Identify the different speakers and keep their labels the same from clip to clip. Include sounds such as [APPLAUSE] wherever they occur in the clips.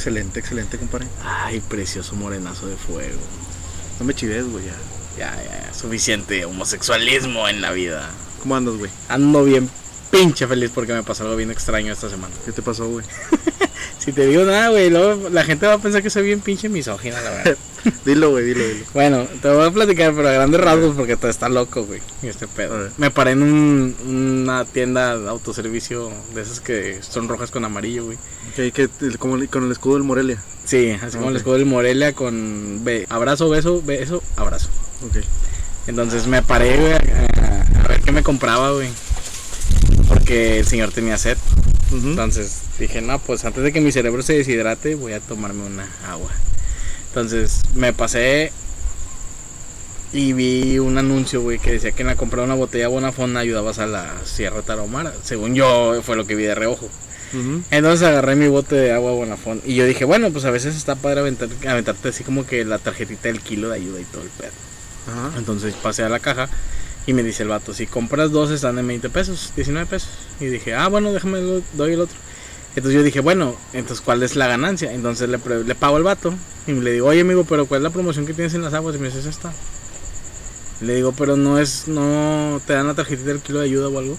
Speaker 1: Excelente, excelente, compadre.
Speaker 2: Ay, precioso morenazo de fuego.
Speaker 1: No me chives, güey, ya.
Speaker 2: Ya, ya, ya. Suficiente homosexualismo en la vida.
Speaker 1: ¿Cómo andas, güey?
Speaker 2: Ando bien pinche feliz porque me pasó algo bien extraño esta semana.
Speaker 1: ¿Qué te pasó, güey? [LAUGHS]
Speaker 2: Si te digo nada, güey, luego la gente va a pensar que soy bien pinche misógina, la verdad. [LAUGHS] [LAUGHS]
Speaker 1: dilo, güey, dilo, dilo.
Speaker 2: Bueno, te voy a platicar, pero a grandes rasgos porque todo está loco, güey. Este pedo. Me paré en un- una tienda de autoservicio de esas que son rojas con amarillo, güey.
Speaker 1: Que, que, como con el escudo del Morelia.
Speaker 2: Sí, así como el escudo del Morelia con be- abrazo, beso, beso, abrazo.
Speaker 1: Ok.
Speaker 2: Entonces me paré, güey, a, a ver qué me compraba, güey. Porque el señor tenía sed. Entonces dije, no, pues antes de que mi cerebro se deshidrate, voy a tomarme una agua. Entonces me pasé y vi un anuncio, güey, que decía que en la compra de una botella Bonafón ayudabas a la Sierra Tarahumara. Según yo, fue lo que vi de reojo. Entonces agarré mi bote de agua Bonafón y yo dije, bueno, pues a veces está padre aventar- aventarte así como que la tarjetita del kilo de ayuda y todo el pedo. Entonces pasé a la caja y me dice el vato, si compras dos están en 20 pesos, 19 pesos. Y dije, ah, bueno, déjame, lo- doy el otro. Entonces yo dije, bueno, entonces ¿cuál es la ganancia? Entonces le, pago al vato y le digo, oye amigo, pero ¿cuál es la promoción que tienes en las aguas? Y me dice, es esta. Le digo, pero no es, no te dan la tarjetita del kilo de ayuda o algo.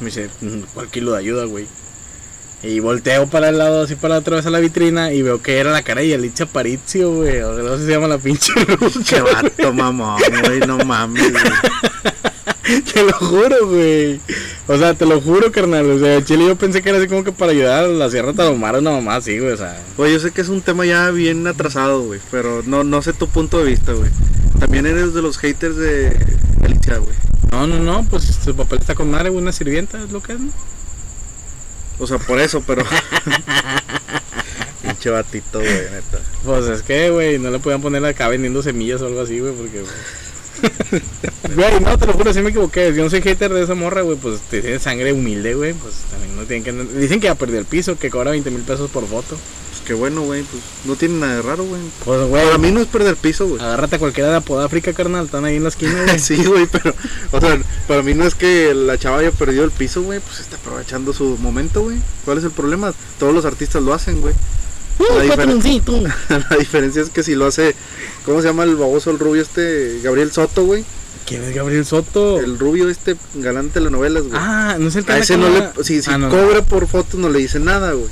Speaker 2: Me dice, "Mm, ¿cuál kilo de ayuda, güey? Y volteo para el lado, así para otra vez a la vitrina y veo que era la cara de Yalitza Aparicio, güey. O no sé si se llama la pinche ruca, [LAUGHS]
Speaker 1: Qué vato, mamón, güey, no mames, güey. [LAUGHS]
Speaker 2: Te lo juro, güey. O sea, te lo juro, carnal. O sea, Chile yo pensé que era así como que para ayudar a la Sierra Tarahumara una mamá así, güey. O sea,
Speaker 1: Güey, yo sé que es un tema ya bien atrasado, güey, pero no, no sé tu punto de vista, güey. También eres de los haters de Alicia, güey.
Speaker 2: no, no, no, pues su papel está con madre, güey, una sirvienta, es lo que es, ¿no?
Speaker 1: O sea, por eso, pero... [LAUGHS] Pinche batito, güey, neta.
Speaker 2: Pues es que, güey, no le podían poner acá vendiendo semillas o algo así, güey, porque, güey. [LAUGHS] Güey, no, te lo juro, sí me equivoqué. Yo no soy hater de esa morra, güey, pues te tiene sangre humilde, güey. Pues también no tienen que. Dicen que ya perdió el piso, que cobra 20 mil pesos por voto.
Speaker 1: Pues qué bueno, güey, pues no tiene nada de raro, güey.
Speaker 2: Pues, güey,
Speaker 1: Para mí no es perder piso, güey.
Speaker 2: agárrate a cualquiera de Apodáfrica, carnal, están ahí en la esquina, güey. [LAUGHS]
Speaker 1: Sí, güey, pero, o sea, para mí no es que la chava haya perdido el piso, güey, pues está aprovechando su momento, güey. ¿Cuál es el problema? Todos los artistas lo hacen, güey. La, diferen-
Speaker 2: patroncito. [LAUGHS]
Speaker 1: la diferencia es que si lo hace, ¿cómo se llama el baboso, el rubio este? Gabriel Soto, güey.
Speaker 2: ¿Quién es Gabriel Soto?
Speaker 1: El rubio este galán de telenovelas, güey.
Speaker 2: Ah, no es el que
Speaker 1: a ese no le, si, si
Speaker 2: Ah, no, no.
Speaker 1: cobra por fotos no le dice nada, güey.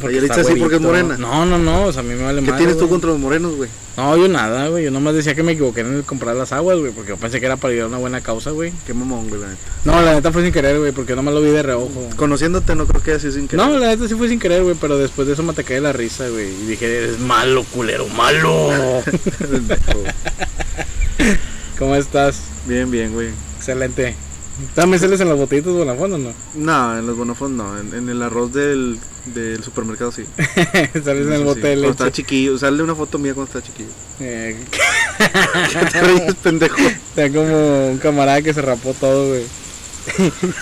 Speaker 1: Dice así porque es morena.
Speaker 2: No, no, no, o sea, a mí me vale
Speaker 1: ¿Qué
Speaker 2: madre,
Speaker 1: tienes tú contra los morenos, güey?
Speaker 2: No, yo nada, güey. Yo nomás decía que me equivoqué en el comprar las aguas, güey. Porque yo pensé que era para ayudar a una buena causa, güey.
Speaker 1: Qué mamón, güey, la neta.
Speaker 2: No, la neta fue sin querer, güey. Porque nomás lo vi de reojo.
Speaker 1: Conociéndote no creo que haya sido sin querer.
Speaker 2: No, la neta sí fue sin querer, güey. Pero después de eso me ataqué de la risa, güey. Y dije, eres malo, culero, malo. [LAUGHS] [LAUGHS] ¿Cómo estás?
Speaker 1: bien, bien, güey.
Speaker 2: Excelente. ¿También sales en las botellitas de fondo o no?
Speaker 1: No, en los bonofos no, en, en el arroz del, del supermercado sí. [LAUGHS]
Speaker 2: sales en el bote
Speaker 1: sí.
Speaker 2: de
Speaker 1: Cuando
Speaker 2: leche.
Speaker 1: chiquillo, sale una foto mía cuando estaba chiquillo.
Speaker 2: Eh,
Speaker 1: ¿Qué [LAUGHS] [LAUGHS] te ríes, pendejo?
Speaker 2: Está como un camarada que se rapó todo, güey.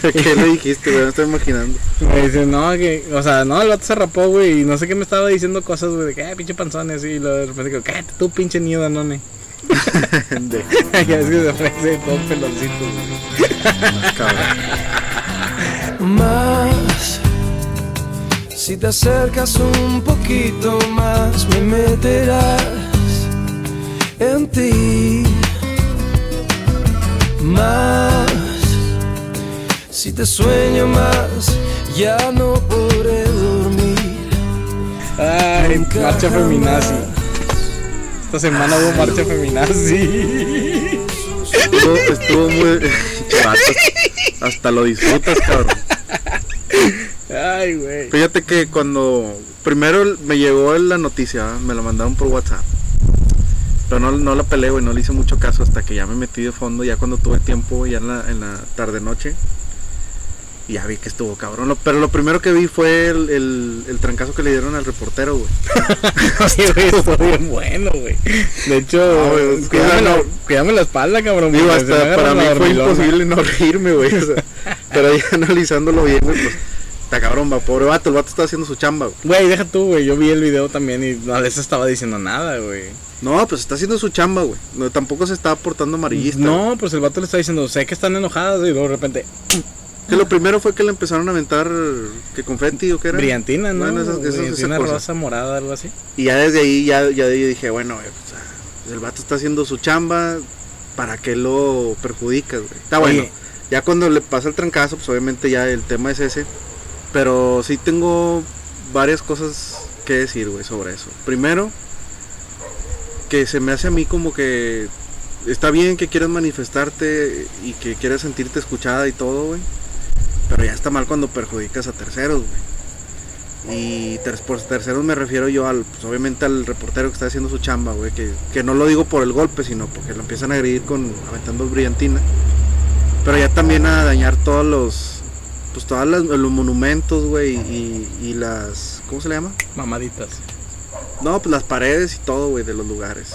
Speaker 1: ¿Qué le dijiste, güey? Me estoy imaginando.
Speaker 2: Me dice, no, que, o sea, no, el vato se rapó, güey, y no sé qué me estaba diciendo cosas, güey, de que, eh, pinche panzones, y luego de repente digo, cállate tú, pinche niño danone.
Speaker 1: Pendejo, [LAUGHS]
Speaker 2: ya es que se ofrece todo peloncito,
Speaker 1: cabrón.
Speaker 3: más. Si te acercas un poquito más, me meterás en ti. Más. Si te sueño más, ya no podré dormir.
Speaker 2: Ay, marcha feminazi. Esta semana hubo marcha feminazi.
Speaker 1: Estuvo, estuvo muy... [LAUGHS] Vato, Hasta lo disfrutas, cabrón.
Speaker 2: Ay, güey.
Speaker 1: Fíjate que cuando primero me llegó la noticia, me la mandaron por WhatsApp. Pero no, no la peleé, güey, no le hice mucho caso hasta que ya me metí de fondo, ya cuando tuve tiempo, ya en la, en la tarde noche. Y ya vi que estuvo cabrón. Lo- pero lo primero que vi fue el, el, el trancazo que le dieron al reportero, güey. [LAUGHS]
Speaker 2: Sí, güey, estuvo bien bueno, güey. De hecho,
Speaker 1: No, güey,
Speaker 2: cuídame, la,
Speaker 1: no.
Speaker 2: cuídame la espalda, cabrón.
Speaker 1: Digo, hasta para mí fue imposible no reírme, güey. o sea, [LAUGHS] pero ya analizándolo bien, güey, pues está cabrón, va, pobre vato, el vato está haciendo su chamba, güey.
Speaker 2: Güey, deja tú, güey. Yo vi el video también y no les estaba diciendo nada, güey.
Speaker 1: No, pues está haciendo su chamba, güey. No, tampoco se está portando amarillista. güey.
Speaker 2: No, pues el vato le está diciendo, sé que están enojadas y luego de repente.
Speaker 1: Que lo primero fue que le empezaron a aventar que confeti o qué era.
Speaker 2: Brillantina, ¿no?
Speaker 1: Bueno, esas- esas- esa
Speaker 2: Brillantina rosa, morada, algo así.
Speaker 1: Y ya desde ahí ya, ya yo dije, bueno, pues, ah, el vato está haciendo su chamba, ¿para qué lo perjudicas, güey? Está bueno. Ya cuando le pasa el trancazo, pues obviamente ya el tema es ese. Pero sí tengo varias cosas que decir, güey, sobre eso. Primero, que se me hace a mí como que está bien que quieras manifestarte y que quieras sentirte escuchada y todo, güey. Pero ya está mal cuando perjudicas a terceros, güey. Y ter- por terceros me refiero yo al, pues obviamente al reportero que está haciendo su chamba, güey. Que, que no lo digo por el golpe, sino porque lo empiezan a agredir con aventando brillantina. Pero ya también a dañar todos los, pues todos los monumentos, güey. Y, y las, ¿cómo se le llama?
Speaker 2: Mamaditas.
Speaker 1: No, pues las paredes y todo, güey, de los lugares.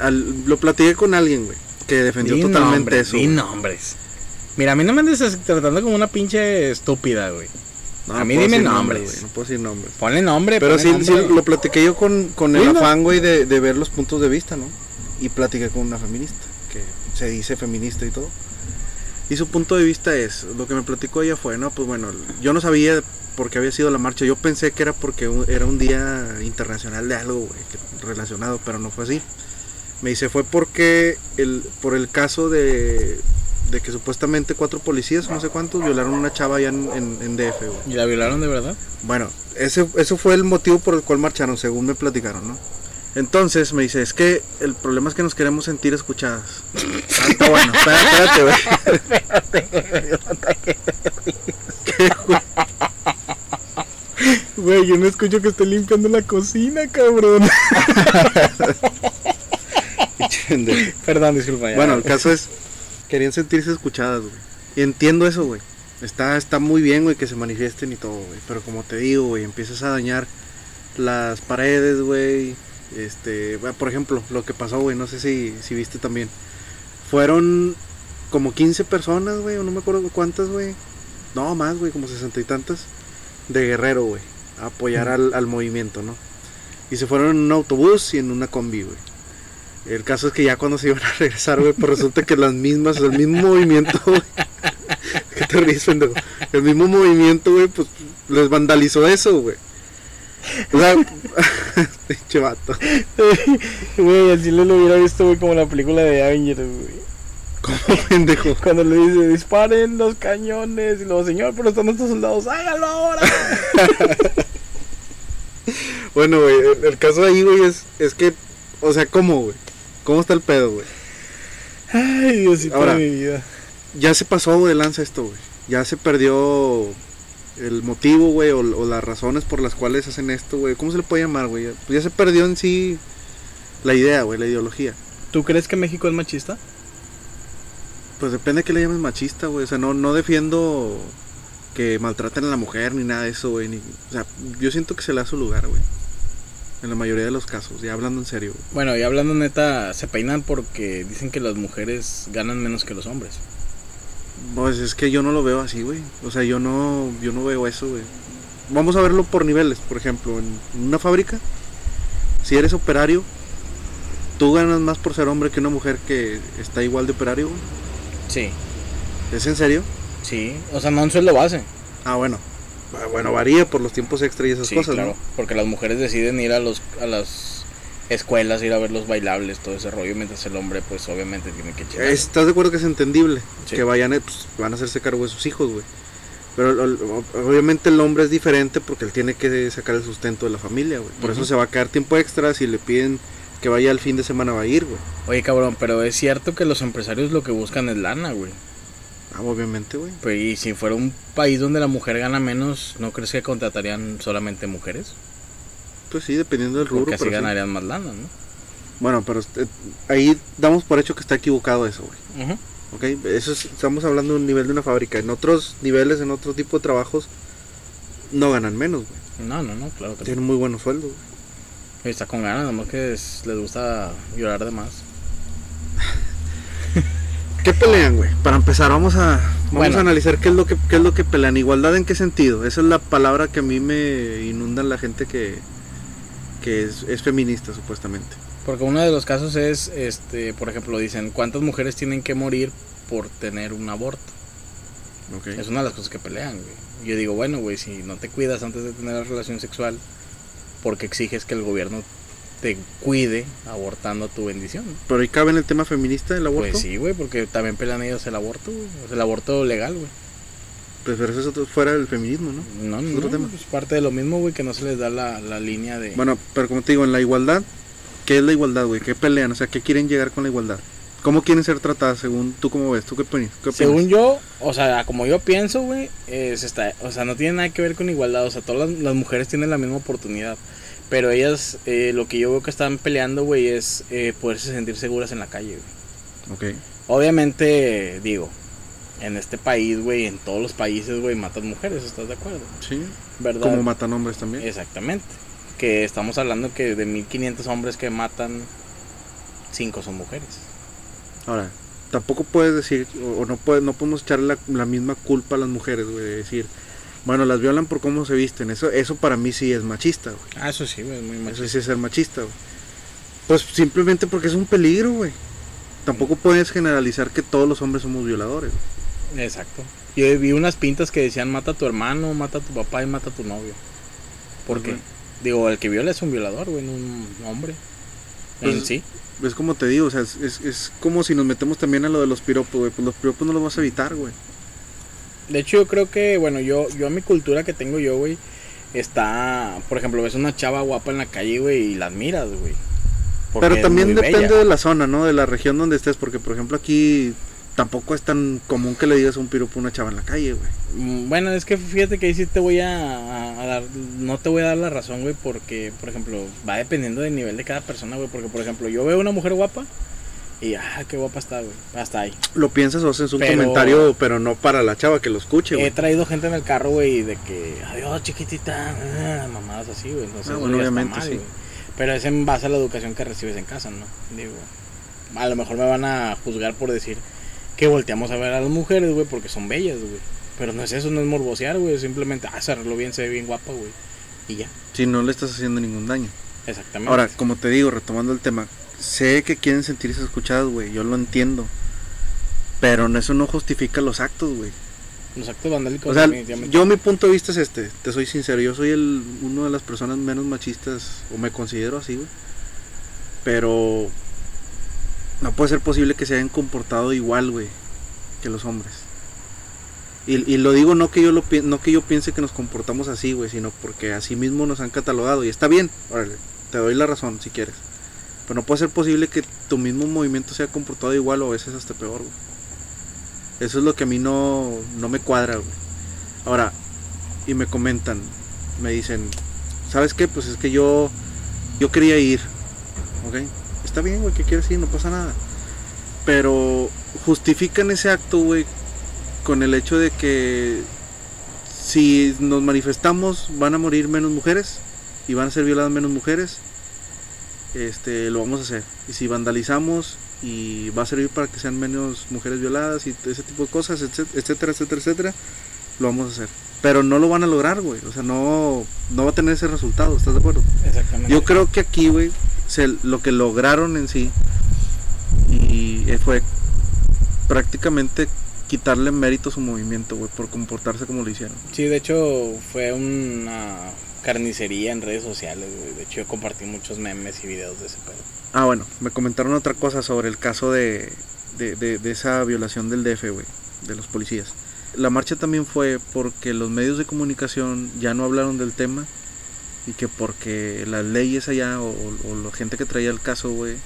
Speaker 1: Al- lo platiqué con alguien, güey, que defendió
Speaker 2: Di
Speaker 1: totalmente
Speaker 2: nombres,
Speaker 1: eso. güey.
Speaker 2: nombres. Mira, a mí no me andes tratando como una pinche estúpida, güey.
Speaker 1: No,
Speaker 2: a mí dime nombres.
Speaker 1: güey, no puedo decir nombres.
Speaker 2: Ponle nombre,
Speaker 1: Pero
Speaker 2: ponle
Speaker 1: sí, sí, lo platiqué yo con, con el afán, güey, de, de ver los puntos de vista, ¿no? Y platiqué con una feminista, que se dice feminista y todo. Y su punto de vista es, lo que me platicó ella fue, no, pues bueno, yo no sabía por qué había sido la marcha, yo pensé que era porque era un día internacional de algo, güey, relacionado, pero no fue así. Me dice, fue porque, el, por el caso de, de que supuestamente cuatro policías, no sé cuántos, violaron a una chava allá en, en, en DF, güey.
Speaker 2: ¿Y la violaron de verdad?
Speaker 1: Bueno, ese, eso fue el motivo por el cual marcharon, según me platicaron, ¿no? Entonces me dice, es que el problema es que nos queremos sentir escuchadas. [LAUGHS] Ah, está bueno, espérate, espérate, güey. [LAUGHS]
Speaker 2: Güey, yo no escucho que esté limpiando la cocina, cabrón. [LAUGHS] Perdón, disculpa. ya.
Speaker 1: bueno, el caso es, querían sentirse escuchadas, güey. Y entiendo eso, güey. Está, está muy bien, güey, que se manifiesten y todo, güey. Pero como te digo, güey, empiezas a dañar las paredes, güey. Este, bueno, por ejemplo, lo que pasó, güey, no sé si, si viste también. Fueron como 15 personas, güey, o no me acuerdo cuántas, güey. No, más, güey, como sesenta y tantas. De Guerrero, güey. A apoyar al, al movimiento, ¿no? Y se fueron en un autobús y en una combi, güey. El caso es que ya cuando se iban a [LAUGHS] regresar, güey, pues resulta que las mismas, el mismo movimiento, güey. [LAUGHS] ¿Qué te ríes, pendejo? El mismo movimiento, güey, pues les vandalizó eso, güey. O sea, [LAUGHS] pinche vato.
Speaker 2: Güey, así lo, lo hubiera visto, güey, como la película de Avengers, güey.
Speaker 1: ¿Cómo pendejo?
Speaker 2: Cuando le dice, disparen los cañones. Y luego, señor, pero están nuestros soldados, hágalo ahora.
Speaker 1: Bueno, güey, el, el caso ahí, güey, es, es que, o sea, ¿cómo, güey? ¿Cómo está el pedo, güey?
Speaker 2: Ay, Diosito
Speaker 1: Ahora.
Speaker 2: de mi vida.
Speaker 1: Ya se pasó de lanza esto, güey. Ya se perdió el motivo, güey, o, o las razones por las cuales hacen esto, güey. ¿Cómo se le puede llamar, güey? Pues ya se perdió en sí la idea, güey, la ideología.
Speaker 2: ¿Tú crees que México es machista?
Speaker 1: Pues depende de qué le llames machista, güey. O sea, no, no defiendo que maltraten a la mujer ni nada de eso, güey. ni- O sea, yo siento que se le da su lugar, güey. En la mayoría de los casos, ya hablando en serio.
Speaker 2: Bueno, y hablando neta, se peinan porque dicen que las mujeres ganan menos que los hombres.
Speaker 1: Pues es que yo no lo veo así, güey. O sea, yo no, yo no veo eso, güey. Vamos a verlo por niveles, por ejemplo, en una fábrica, si eres operario, tú ganas más por ser hombre que una mujer que está igual de operario, güey.
Speaker 2: Sí,
Speaker 1: ¿Es en serio?
Speaker 2: sí. O sea, no un sueldo base.
Speaker 1: Ah, bueno. Ah, Bueno, varía por los tiempos extra y esas
Speaker 2: Sí,
Speaker 1: cosas,
Speaker 2: claro.
Speaker 1: ¿no?
Speaker 2: Porque las mujeres deciden ir a los a las escuelas, ir a ver los bailables, todo ese rollo, mientras el hombre, pues obviamente tiene que echar.
Speaker 1: ¿Estás de acuerdo que es entendible?
Speaker 2: Sí.
Speaker 1: Que vayan, eh, pues, van a hacerse cargo de sus hijos, güey. Pero obviamente el hombre es diferente porque él tiene que sacar el sustento de la familia, güey. Por eso se va a quedar tiempo extra. Si le piden que vaya el fin de semana, va a ir, güey.
Speaker 2: Oye, cabrón, pero es cierto que los empresarios lo que buscan es lana, güey.
Speaker 1: Ah, obviamente, güey.
Speaker 2: Pues, y si fuera un país donde la mujer gana menos, ¿no crees que contratarían solamente mujeres?
Speaker 1: Pues sí, dependiendo del rubro.
Speaker 2: Porque así
Speaker 1: pero sí.
Speaker 2: ganarían más lana, ¿no?
Speaker 1: Bueno, pero eh, ahí damos por hecho que está equivocado eso, güey.
Speaker 2: Ujú.
Speaker 1: ¿Ok? Eso es- estamos hablando de un nivel de una fábrica. En otros niveles, en otro tipo de trabajos, no ganan menos, güey.
Speaker 2: No, no, no, claro que no.
Speaker 1: Tienen muy buenos sueldos, güey.
Speaker 2: Está con ganas, nomás que es- les gusta llorar de más.
Speaker 1: ¿Qué pelean, güey? Para empezar, vamos a vamos
Speaker 2: Bueno.
Speaker 1: a analizar qué es lo que qué es lo que pelean. Igualdad en qué sentido? Esa es la palabra que a mí me inunda la gente que que es, es feminista supuestamente.
Speaker 2: Porque uno de los casos es, este, por ejemplo, dicen, ¿cuántas mujeres tienen que morir por tener un aborto? Es una de las cosas que pelean, güey. Yo digo, bueno, güey, si no te cuidas antes de tener la relación sexual, ¿por qué exiges que el gobierno te cuide abortando tu bendición?
Speaker 1: Pero ahí cabe en el tema feminista el aborto.
Speaker 2: Pues sí, güey, porque también pelean ellos el aborto, güey. O sea, el aborto legal, güey.
Speaker 1: Pues, pero eso es otro- fuera del feminismo, ¿no?
Speaker 2: No,
Speaker 1: Es
Speaker 2: no,
Speaker 1: otro tema.
Speaker 2: es parte de lo mismo, güey, que no se les da la, la línea de...
Speaker 1: Bueno, pero como te digo, en la igualdad, ¿qué es la igualdad, güey? ¿Qué pelean? O sea, ¿qué quieren llegar con la igualdad? ¿Cómo quieren ser tratadas según tú cómo ves? ¿Tú qué opinas? ¿Qué opinas?
Speaker 2: Según yo, o sea, como yo pienso, güey, es esta, o sea, no tiene nada que ver con igualdad, o sea, todas las, las mujeres tienen la misma oportunidad, pero ellas, eh, lo que yo veo que están peleando, güey, es eh, poderse sentir seguras en la calle, güey.
Speaker 1: Ok.
Speaker 2: Obviamente, digo, en este país, güey, en todos los países, güey, matan mujeres, ¿estás de acuerdo?
Speaker 1: Sí.
Speaker 2: ¿Verdad?
Speaker 1: Como matan hombres también.
Speaker 2: Exactamente. Que estamos hablando que de 1500 hombres que matan, 5 son mujeres.
Speaker 1: Ahora, tampoco puedes decir, o, o no puedes, no podemos echarle la, la misma culpa a las mujeres, güey, de decir, bueno, las violan por cómo se visten. Eso, eso para mí sí es machista, güey.
Speaker 2: Ah, eso sí, güey, es muy
Speaker 1: Eso
Speaker 2: machista.
Speaker 1: sí es ser machista, güey. Pues simplemente porque es un peligro, güey. Tampoco puedes generalizar que todos los hombres somos violadores. güey.
Speaker 2: Exacto. Yo vi unas pintas que decían mata a tu hermano, mata a tu papá y mata a tu novio. ¿Por qué? Digo, el que viola es un violador, güey, no un hombre. En
Speaker 1: Pues,
Speaker 2: sí.
Speaker 1: Es como te digo, o sea, es, es, es como si nos metemos también a lo de los piropos, güey. Pues los piropos no los vas a evitar, güey.
Speaker 2: De hecho, yo creo que, bueno, yo, yo a mi cultura que tengo yo, güey, está, por ejemplo, ves una chava guapa en la calle, güey, y la admiras, güey.
Speaker 1: Pero también depende
Speaker 2: bella.
Speaker 1: de la zona, ¿no? De la región donde estés, porque por ejemplo aquí tampoco es tan común que le digas un piropo a una chava en la calle, güey.
Speaker 2: Mm, Bueno, es que fíjate que ahí sí te voy a, a- a dar, no te voy a dar la razón, güey, porque, por ejemplo, va dependiendo del nivel de cada persona, güey, porque, por ejemplo, yo veo una mujer guapa y, ah, qué guapa está, güey, hasta ahí.
Speaker 1: Lo piensas o haces un
Speaker 2: Pero-
Speaker 1: comentario, pero no para la chava que lo escuche,
Speaker 2: He
Speaker 1: güey.
Speaker 2: traído gente en el carro, güey, de que, adiós, chiquitita, ah, mamadas así, güey, entonces,
Speaker 1: Ah, bueno, obviamente,
Speaker 2: mal,
Speaker 1: sí.
Speaker 2: güey. Pero es en base a la educación que recibes en casa, ¿no? Digo, a lo mejor me van a juzgar por decir que volteamos a ver a las mujeres, güey, porque son bellas, güey. Pero no es eso, no es morbosear, güey, simplemente, ah, se arregló bien, se ve bien guapa, güey. Y ya,
Speaker 1: Si no le estás haciendo ningún daño.
Speaker 2: exactamente.
Speaker 1: Ahora, como te digo, retomando el tema, sé que quieren sentirse escuchados, güey, yo lo entiendo. Pero no- eso no justifica los actos, güey.
Speaker 2: Los actos vandálicos,
Speaker 1: O sea,
Speaker 2: definitivamente.
Speaker 1: yo mi punto de vista es este, te soy sincero, yo soy el uno de las personas menos machistas, o me considero así, güey. Pero no puede ser posible que se hayan comportado igual, güey, que los hombres. Y, y lo digo no que yo lo no que yo piense que nos comportamos así, güey, sino porque así mismo nos han catalogado y está bien, órale, te doy la razón si quieres. Pero no puede ser posible que tu mismo movimiento se haya comportado igual o a veces hasta peor, güey. Eso es lo que a mí no, no me cuadra, güey. Ahora, y me comentan, me dicen, ¿sabes qué? Pues es que yo, yo quería ir, ¿ok? Está bien, güey, que quieres ir, no pasa nada. Pero justifican ese acto, güey, con el hecho de que si nos manifestamos van a morir menos mujeres y van a ser violadas menos mujeres, este, lo vamos a hacer. Y si vandalizamos y va a servir para que sean menos mujeres violadas y ese tipo de cosas, etc- etcétera, etcétera, etcétera, lo vamos a hacer. Pero no lo van a lograr, güey. O sea, no, no va a tener ese resultado, ¿estás de acuerdo?
Speaker 2: Exactamente.
Speaker 1: Yo creo que aquí, güey, se- lo que lograron en sí y fue prácticamente quitarle mérito a su movimiento, güey, por comportarse como lo hicieron.
Speaker 2: Sí, de hecho fue una carnicería en redes sociales, güey. De hecho yo compartí muchos memes y videos de ese pedo.
Speaker 1: Ah, bueno, me comentaron otra cosa sobre el caso de, de, de- esa violación del DF, güey, de los policías. La marcha también fue porque los medios de comunicación ya no hablaron del tema y que porque las leyes allá o, la gente que traía el caso, güey,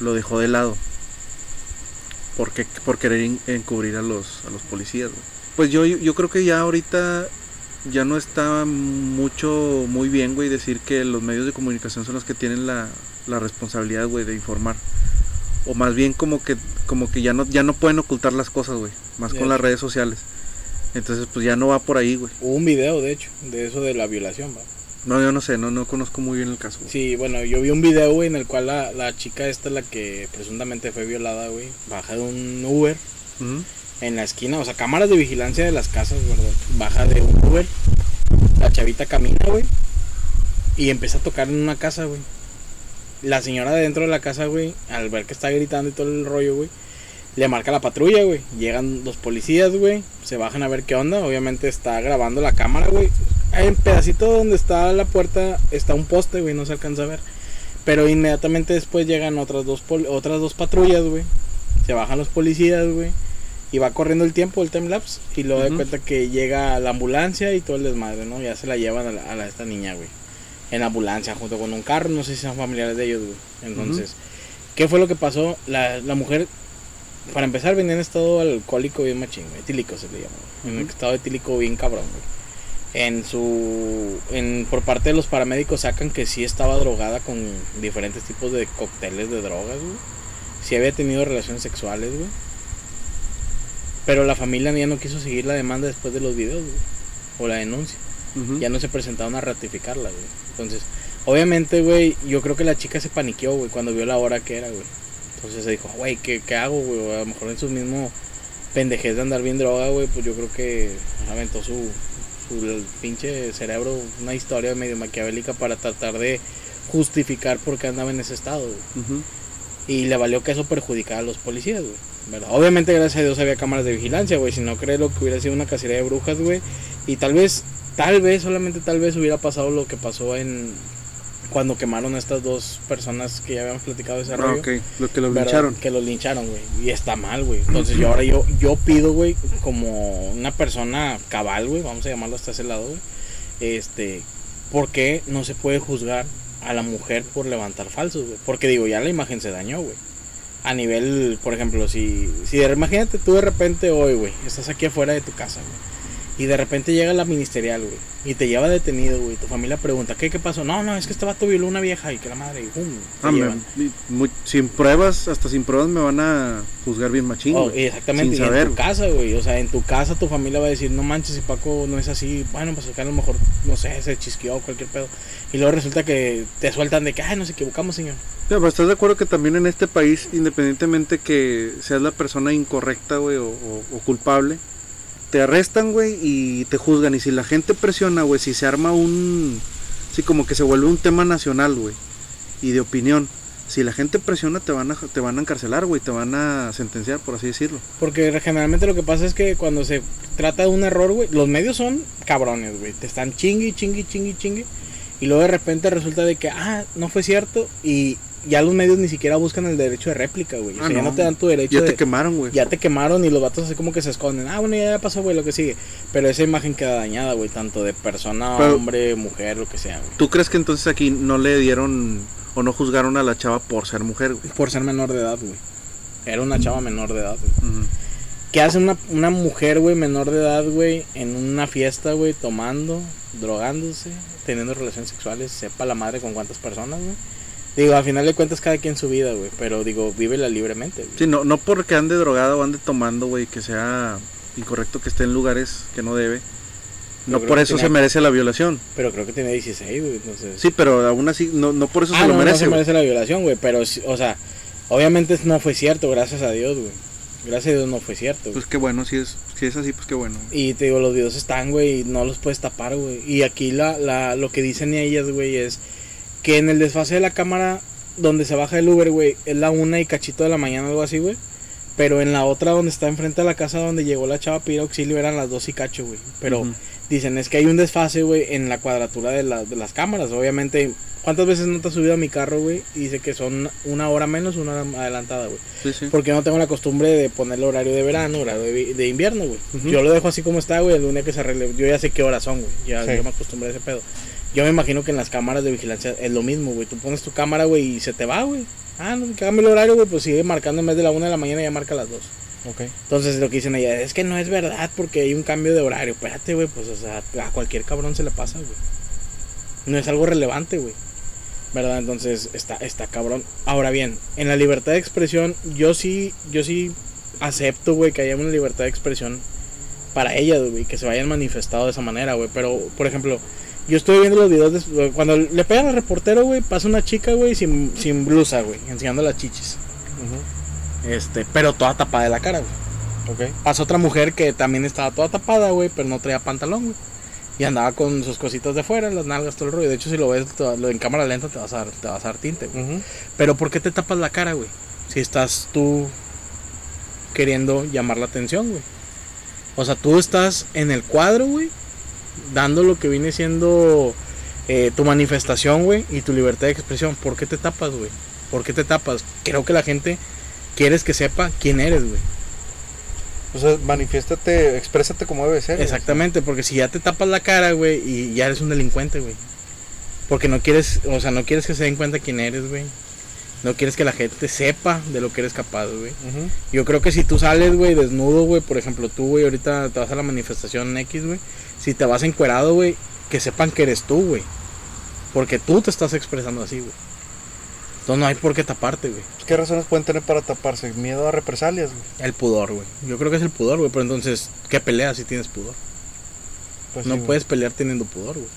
Speaker 1: lo dejó de lado. Porque, por querer en- encubrir a los, a los policías, güey. Pues yo, yo creo que ya ahorita ya no está mucho, muy bien, güey, decir que los medios de comunicación son los que tienen la, la responsabilidad, güey, de informar. O más bien como que, como que ya no, ya no pueden ocultar las cosas, güey. Más
Speaker 2: De
Speaker 1: con las redes sociales. Entonces, pues ya no va por ahí, güey.
Speaker 2: Hubo un video, de hecho, de eso de la violación, va.
Speaker 1: No, yo no sé, no, no conozco muy bien el caso. güey.
Speaker 2: Sí, bueno, yo vi un video, güey, en el cual la, la chica esta, la que presuntamente fue violada, güey, baja de un Uber. En la esquina, o sea, cámaras de vigilancia de las casas, ¿verdad? Baja de un Uber, la chavita camina, güey, y empieza a tocar en una casa, güey. La señora de dentro de la casa, güey, al ver que está gritando y todo el rollo, güey, Le marca la patrulla, güey. Llegan los policías, güey. Se bajan a ver qué onda. Obviamente está grabando la cámara, güey. En pedacito donde está la puerta está un poste, güey. No se alcanza a ver. Pero inmediatamente después llegan otras dos, otras dos patrullas, güey. Se bajan los policías, güey. Y va corriendo el tiempo, el timelapse. Y luego de
Speaker 1: Ujú.
Speaker 2: cuenta que llega la ambulancia y todo el desmadre, ¿no? Ya se la llevan a, la- a la- esta niña, güey. En la ambulancia, junto con un carro. No sé si son familiares de ellos, güey. Entonces, ¿qué fue lo que pasó? La, la mujer, para empezar, venía en estado alcohólico bien machín, güey. Etílico se le llama, güey. En un estado etílico bien cabrón, güey. En su. En, por parte de los paramédicos sacan que sí estaba drogada con diferentes tipos de cócteles de drogas, güey. Sí había tenido relaciones sexuales, güey. Pero la familia ya no quiso seguir la demanda después de los videos, güey. O la denuncia. Ya no se presentaron a ratificarla, güey. Entonces, obviamente, güey, yo creo que la chica se paniqueó, güey, cuando vio la hora que era, güey. Entonces se dijo, güey, ¿qué, ¿qué hago, güey? A lo mejor en su mismo pendejez de andar bien droga, güey, pues yo creo que aventó su, su pinche cerebro una historia medio maquiavélica para tratar de justificar por qué andaba en ese estado, güey.
Speaker 1: Ujú.
Speaker 2: Y le valió que eso perjudicara a los policías, güey. ¿verdad? Obviamente, gracias a Dios había cámaras de vigilancia, güey. Si no, creo lo que hubiera sido una cacería de brujas, güey. Y tal vez, tal vez, solamente tal vez hubiera pasado lo que pasó en. Cuando quemaron a estas dos personas que ya habíamos platicado de ese
Speaker 1: Ah,
Speaker 2: rollo.
Speaker 1: ok. Lo que los
Speaker 2: ¿verdad?
Speaker 1: lincharon.
Speaker 2: Que los lincharon, güey. Y está mal, güey. Entonces yo ahora yo, yo pido, güey, como una persona cabal, güey, vamos a llamarlo hasta ese lado, güey. Este, ¿por qué no se puede juzgar a la mujer por levantar falsos, güey? Porque digo, ya la imagen se dañó, güey. A nivel, por ejemplo, si, si imagínate tú de repente hoy, güey, estás aquí afuera de tu casa, güey. Y de repente llega la ministerial, güey. Y te lleva detenido, güey. Tu familia pregunta, ¿qué, qué pasó? No, no, es que este vato violó una vieja y que la madre, y pum, te
Speaker 1: Ah,
Speaker 2: llevan.
Speaker 1: muy- sin pruebas, hasta sin pruebas me van a juzgar bien machín.
Speaker 2: Oh, exactamente,
Speaker 1: Sin
Speaker 2: y
Speaker 1: saber,
Speaker 2: en tu casa, güey. O sea, en tu casa tu familia va a decir, no manches, si Paco no es así, bueno, pues acá a lo mejor, no sé, se chisqueó cualquier pedo. Y luego resulta que te sueltan de que, ay, nos equivocamos, señor.
Speaker 1: Sí, pero ¿Estás de acuerdo que también en este país, independientemente que seas la persona incorrecta, güey, o, o- o culpable, te arrestan, güey, y te juzgan? Y si la gente presiona, güey, si se arma un... Sí, como que se vuelve un tema nacional, güey, y de opinión. Si la gente presiona, te van a, te van a encarcelar, güey, te van a sentenciar, por así decirlo.
Speaker 2: Porque generalmente lo que pasa es que cuando se trata de un error, güey, los medios son cabrones, güey. Te están chingui, chingui, chingui, chingui. Y luego de repente resulta de que, ah, no fue cierto. Y ya los medios ni siquiera buscan el derecho de réplica, güey. O
Speaker 1: Ah,
Speaker 2: sea, ya
Speaker 1: no.
Speaker 2: no te dan tu derecho
Speaker 1: Ya
Speaker 2: de...
Speaker 1: te quemaron, güey.
Speaker 2: ya te quemaron y los vatos así como que se esconden. Ah, bueno, ya pasó, güey, lo que sigue. Pero esa imagen queda dañada, güey, tanto de persona,
Speaker 1: Pero-
Speaker 2: hombre, mujer, lo que sea, güey.
Speaker 1: ¿Tú crees que entonces aquí no le dieron o no juzgaron a la chava por ser mujer, güey?
Speaker 2: Por ser menor de edad, güey. Era una chava menor de edad, güey. ¿Qué hace una, una mujer, güey, menor de edad, güey, en una fiesta, güey, tomando, drogándose, teniendo relaciones sexuales, sepa la madre con cuántas personas, güey? Digo, al final de cuentas cada quien su vida, güey, pero digo, vívela libremente, güey.
Speaker 1: Sí, no, no porque ande drogado o ande tomando, güey, que sea incorrecto que esté en lugares que no debe. No por eso
Speaker 2: tiene-
Speaker 1: se merece la violación.
Speaker 2: Pero creo que tiene 16, güey, entonces...
Speaker 1: Sí, pero aún así, no, no por eso
Speaker 2: ah,
Speaker 1: se
Speaker 2: no,
Speaker 1: lo
Speaker 2: no
Speaker 1: merece.
Speaker 2: se
Speaker 1: güey.
Speaker 2: merece la violación, güey, pero, o sea, obviamente no fue cierto, gracias a Dios, güey. Gracias a Dios no fue cierto, güey.
Speaker 1: Pues qué bueno, si es, si es así, pues qué bueno. güey.
Speaker 2: Y te digo, los videos están, güey, y no los puedes tapar, güey. Y aquí la, la, lo que dicen ellas, güey, es que en el desfase de la cámara donde se baja el Uber, güey, es la una y cachito de la mañana, algo así, güey. Pero en la otra donde está enfrente de la casa donde llegó la chava a pedir auxilio eran las dos y cacho, güey. Pero dicen, es que hay un desfase, güey, en la cuadratura de, la- de las cámaras. Obviamente, ¿cuántas veces no te has subido a mi carro, güey? Y dice que son una hora menos, una hora adelantada, güey.
Speaker 1: Sí, sí.
Speaker 2: Porque no tengo la costumbre de ponerle horario de verano, horario de, vi- de invierno, güey. Yo lo dejo así como está, güey. El lunes que se arregle. Yo ya sé qué horas son, güey. Ya
Speaker 1: Sí.
Speaker 2: yo me acostumbré a ese pedo. Yo me imagino que en las cámaras de vigilancia es lo mismo, güey. Tú pones tu cámara, güey, y se te va, güey. Ah, no, que cambie el horario, güey. Pues sigue marcando en vez de la una de la mañana, ya marca las dos.
Speaker 4: Ok.
Speaker 2: Entonces lo que dicen ella es que no es verdad porque hay un cambio de horario. Espérate, güey, pues o sea, a cualquier cabrón se le pasa, güey. No es algo relevante, güey. ¿Verdad? Entonces está, está cabrón. Ahora bien, en la libertad de expresión, yo sí, yo sí acepto, güey, que haya una libertad de expresión para ellas, güey, que se vayan manifestado de esa manera, güey. Pero, por ejemplo, yo estoy viendo los videos de, cuando le pegan al reportero, güey, pasa una chica, güey, sin, sin blusa, güey, enseñando las chichis. Este, pero toda tapada de la cara, güey.
Speaker 4: Ok.
Speaker 2: Pasa otra mujer que también estaba toda tapada, güey, pero no traía pantalón, güey. Y andaba con sus cositas de fuera, las nalgas, todo el rollo. De hecho, si lo ves lo en cámara lenta, te vas a dar, te vas a dar tinte, güey. Pero ¿por qué te tapas la cara, güey? Si estás tú queriendo llamar la atención, güey. O sea, tú estás en el cuadro, güey, dando lo que viene siendo eh, tu manifestación, güey, y tu libertad de expresión. ¿Por qué te tapas, güey? ¿Por qué te tapas? Creo que la gente quieres que sepa quién eres, güey.
Speaker 1: O sea, manifiéstate, exprésate como debe ser.
Speaker 2: Exactamente, porque si ya te tapas la cara, güey, y ya eres un delincuente, güey. Porque no quieres, o sea, no quieres que se den cuenta quién eres, güey. No quieres que la gente sepa de lo que eres capaz, güey.
Speaker 1: Ujú.
Speaker 2: Yo creo que si tú sales, güey, desnudo, güey, por ejemplo, tú, güey, ahorita te vas a la manifestación X, güey. Si te vas encuerado, güey, que sepan que eres tú, güey. Porque tú te estás expresando así, güey. Entonces no hay por qué taparte, güey.
Speaker 1: ¿Qué razones pueden tener para taparse? Miedo a represalias, güey.
Speaker 2: El pudor, güey. Yo creo que es el pudor, güey. Pero entonces, ¿qué peleas si tienes pudor?
Speaker 1: Pues
Speaker 2: no
Speaker 1: sí, güey.
Speaker 2: puedes pelear teniendo pudor, güey.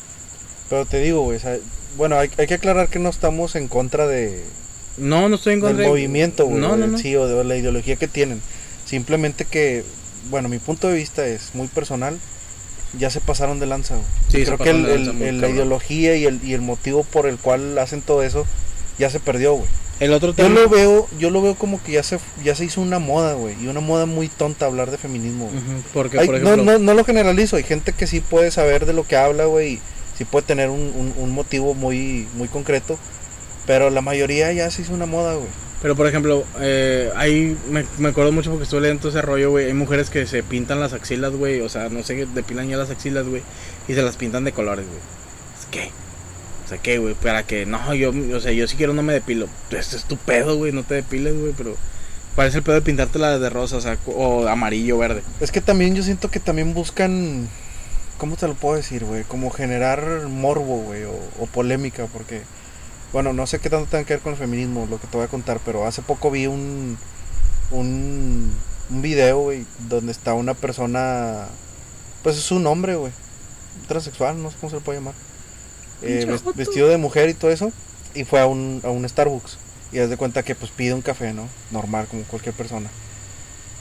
Speaker 1: Pero te digo, güey, o sea, bueno, hay, hay que aclarar que no estamos en contra de,
Speaker 2: No, no estoy en
Speaker 1: del
Speaker 2: contra de-
Speaker 1: movimiento, güey,
Speaker 2: No, no,
Speaker 1: del-
Speaker 2: no.
Speaker 1: sí, o de la ideología que tienen. Simplemente que, bueno, mi punto de vista es muy personal. Ya se pasaron de lanza, güey.
Speaker 2: Sí, se
Speaker 1: Creo que el-
Speaker 2: de
Speaker 1: el-
Speaker 2: lanza muy
Speaker 1: el- la ideología y el, y el motivo por el cual hacen todo eso ya se perdió, güey.
Speaker 2: El otro
Speaker 1: Yo
Speaker 2: tema.
Speaker 1: lo veo, yo lo veo como que ya se, ya se hizo una moda, güey, y una moda muy tonta hablar de feminismo. güey.
Speaker 2: Ujú, Porque,
Speaker 1: Hay-
Speaker 2: por
Speaker 1: no,
Speaker 2: ejemplo.
Speaker 1: no, no lo generalizo, hay gente que sí puede saber de lo que habla, güey, y sí puede tener un, un- un motivo muy, muy concreto, pero la mayoría ya se hizo una moda, güey.
Speaker 2: Pero por ejemplo, eh, hay, me, me acuerdo mucho porque estuve leyendo ese rollo, güey. Hay mujeres que se pintan las axilas, güey. O sea, no sé, depilan ya las axilas, güey. Y se las pintan de colores, güey. ¿Es qué? O sea, ¿qué, güey? Para que, no, yo, o sea, yo si quiero no me depilo. Este es tu pedo, güey. No te depiles, güey. Pero, ¿cuál es el pedo de pintártela de rosa? O sea, o amarillo, verde.
Speaker 1: Es que también yo siento que también buscan, ¿cómo te lo puedo decir, güey? Como generar morbo, güey, o, o polémica, porque, bueno, no sé qué tanto tenga que ver con el feminismo, lo que te voy a contar, pero hace poco vi un, un, un video, güey, donde está una persona, pues es un hombre, güey, transexual, no sé cómo se le puede llamar, eh, vestido de mujer y todo eso, y fue a un, a un Starbucks, y haz de cuenta que pues pide un café, ¿no? Normal, como cualquier persona.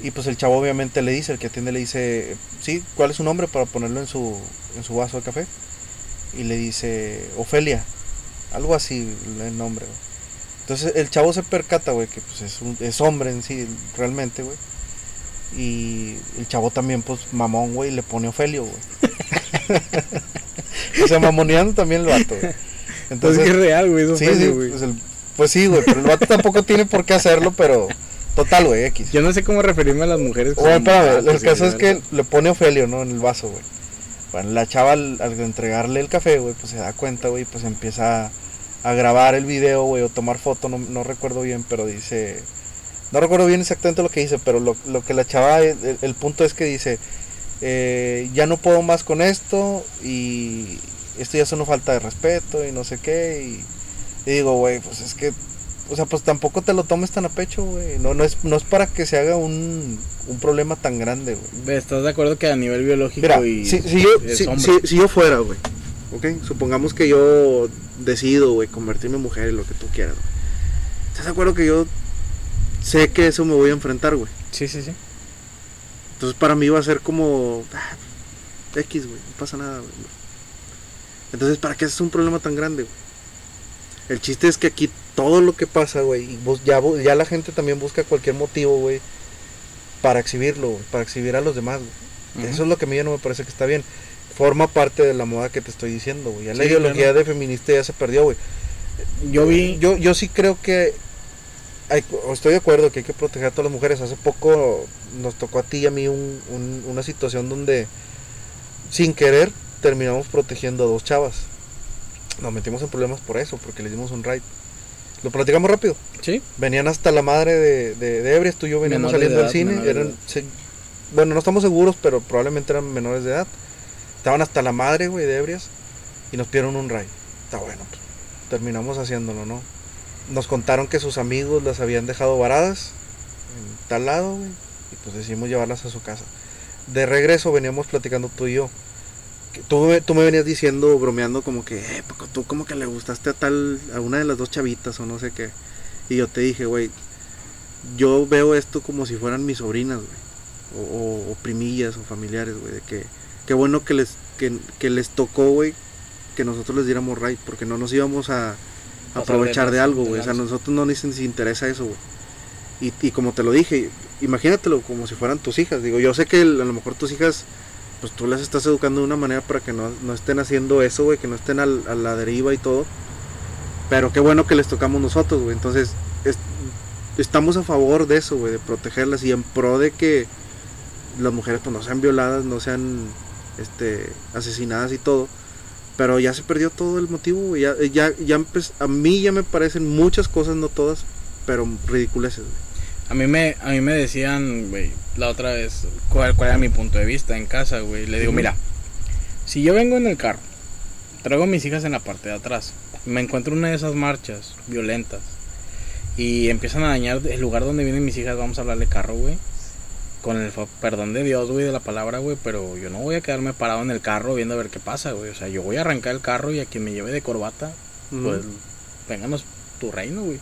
Speaker 1: Y pues el chavo obviamente le dice, el que atiende le dice, sí, ¿cuál es su nombre para ponerlo en su, en su vaso de café? Y le dice, Ofelia, algo así el nombre. güey. Entonces el chavo se percata, güey, que pues es, un- es hombre en sí, realmente, güey. Y el chavo también, pues mamón, güey, le pone Ofelio, güey. [LAUGHS] [LAUGHS] o sea, mamoneando también el vato, güey.
Speaker 2: Entonces,
Speaker 1: Entonces,
Speaker 2: es real, güey. Eso
Speaker 1: sí, sí,
Speaker 2: güey.
Speaker 1: pues, el- pues sí, güey, pero el vato tampoco tiene por qué hacerlo, pero total, güey, X.
Speaker 2: Yo no sé cómo referirme a las mujeres. son
Speaker 1: espérame, el caso es que le pone Ofelio, ¿no? En el vaso, güey. Bueno, la chava al, al entregarle el café, güey, pues se da cuenta, güey, pues empieza a, a grabar el video, güey, o tomar foto, no, no recuerdo bien, pero dice... No recuerdo bien exactamente lo que dice, pero lo, lo que la chava, el, el punto es que dice, eh, ya no puedo más con esto y esto ya es una falta de respeto y no sé qué. Y, y digo, güey, pues es que, o sea, pues tampoco te lo tomes tan a pecho, güey. No, no, es, no es para que se haga un, un problema tan grande, güey.
Speaker 2: ¿Estás de acuerdo que a nivel biológico
Speaker 1: Mira,
Speaker 2: y
Speaker 1: si, si yo, si- si yo fuera, güey, ok, supongamos que yo decido, güey, convertirme en mujer y lo que tú quieras, güey. ¿Estás de acuerdo que yo sé que eso me voy a enfrentar, güey?
Speaker 2: Sí, sí, sí.
Speaker 1: Entonces para mí va a ser como ah, X, güey, no pasa nada, güey. Entonces, ¿para qué es un problema tan grande, güey? El chiste es que aquí todo lo que pasa, güey, y bus- ya, ya la gente también busca cualquier motivo, güey, para exhibirlo, güey, para exhibir a los demás, güey. Eso es lo que a mí ya no me parece que está bien. Forma parte de la moda que te estoy diciendo, güey. Ya la
Speaker 2: Sí,
Speaker 1: ideología
Speaker 2: claro.
Speaker 1: de feminista ya se perdió, güey.
Speaker 2: Yo vi.
Speaker 1: Yo, yo sí creo que hay- estoy de acuerdo que hay que proteger a todas las mujeres. Hace poco nos tocó a ti y a mí un- un- una situación donde sin querer terminamos protegiendo a dos chavas. Nos metimos en problemas por eso, porque les dimos un ride. Lo platicamos rápido.
Speaker 2: Sí.
Speaker 1: Venían hasta la madre de, de, de ebrias, tú y yo veníamos saliendo del
Speaker 2: edad,
Speaker 1: cine. Eran, se- bueno, no estamos seguros, pero probablemente eran menores de edad. Estaban hasta la madre, güey, de ebrias. Y nos pidieron un ride. Está bueno, pues, terminamos haciéndolo, ¿no? Nos contaron que sus amigos las habían dejado varadas en tal lado. Y pues decidimos llevarlas a su casa. De regreso veníamos platicando tú y yo. Que tú, tú me venías diciendo, bromeando, como que, eh, tú como que le gustaste a tal, a una de las dos chavitas o no sé qué. Y yo te dije, güey, yo veo esto como si fueran mis sobrinas. O, o- primillas o familiares, güey. De que, qué bueno que les, que, que les tocó, güey, que nosotros les diéramos right, porque no nos íbamos a aprovechar
Speaker 2: de
Speaker 1: algo, güey. O sea, a nosotros no nos nos interesa eso, güey. Y, y como te lo dije, imagínatelo como si fueran tus hijas. Digo, yo sé que el- a lo mejor tus hijas, pues tú las estás educando de una manera para que no, no estén haciendo eso, güey, que no estén al- a la deriva y todo. Pero qué bueno que les tocamos nosotros, güey. Entonces, es- estamos a favor de eso, güey, de protegerlas y en pro de que las mujeres pues no sean violadas, no sean este asesinadas y todo. Pero ya se perdió todo el motivo, güey. Ya, ya, ya a mí ya me parecen muchas cosas, no todas, pero ridículas, güey.
Speaker 2: A mí me, a mí me decían, güey, la otra vez, cuál, cuál era mi punto de vista en casa, güey. Le digo, mira, si yo vengo en el carro, traigo a mis hijas en la parte de atrás, me encuentro una de esas marchas violentas y empiezan a dañar el lugar donde vienen mis hijas, vamos a hablarle carro, güey. Con el perdón de Dios, güey, de la palabra, güey, pero yo no voy a quedarme parado en el carro viendo a ver qué pasa, güey. O sea, yo voy a arrancar el carro y a quien me lleve de corbata, pues vénganos tu reino, güey.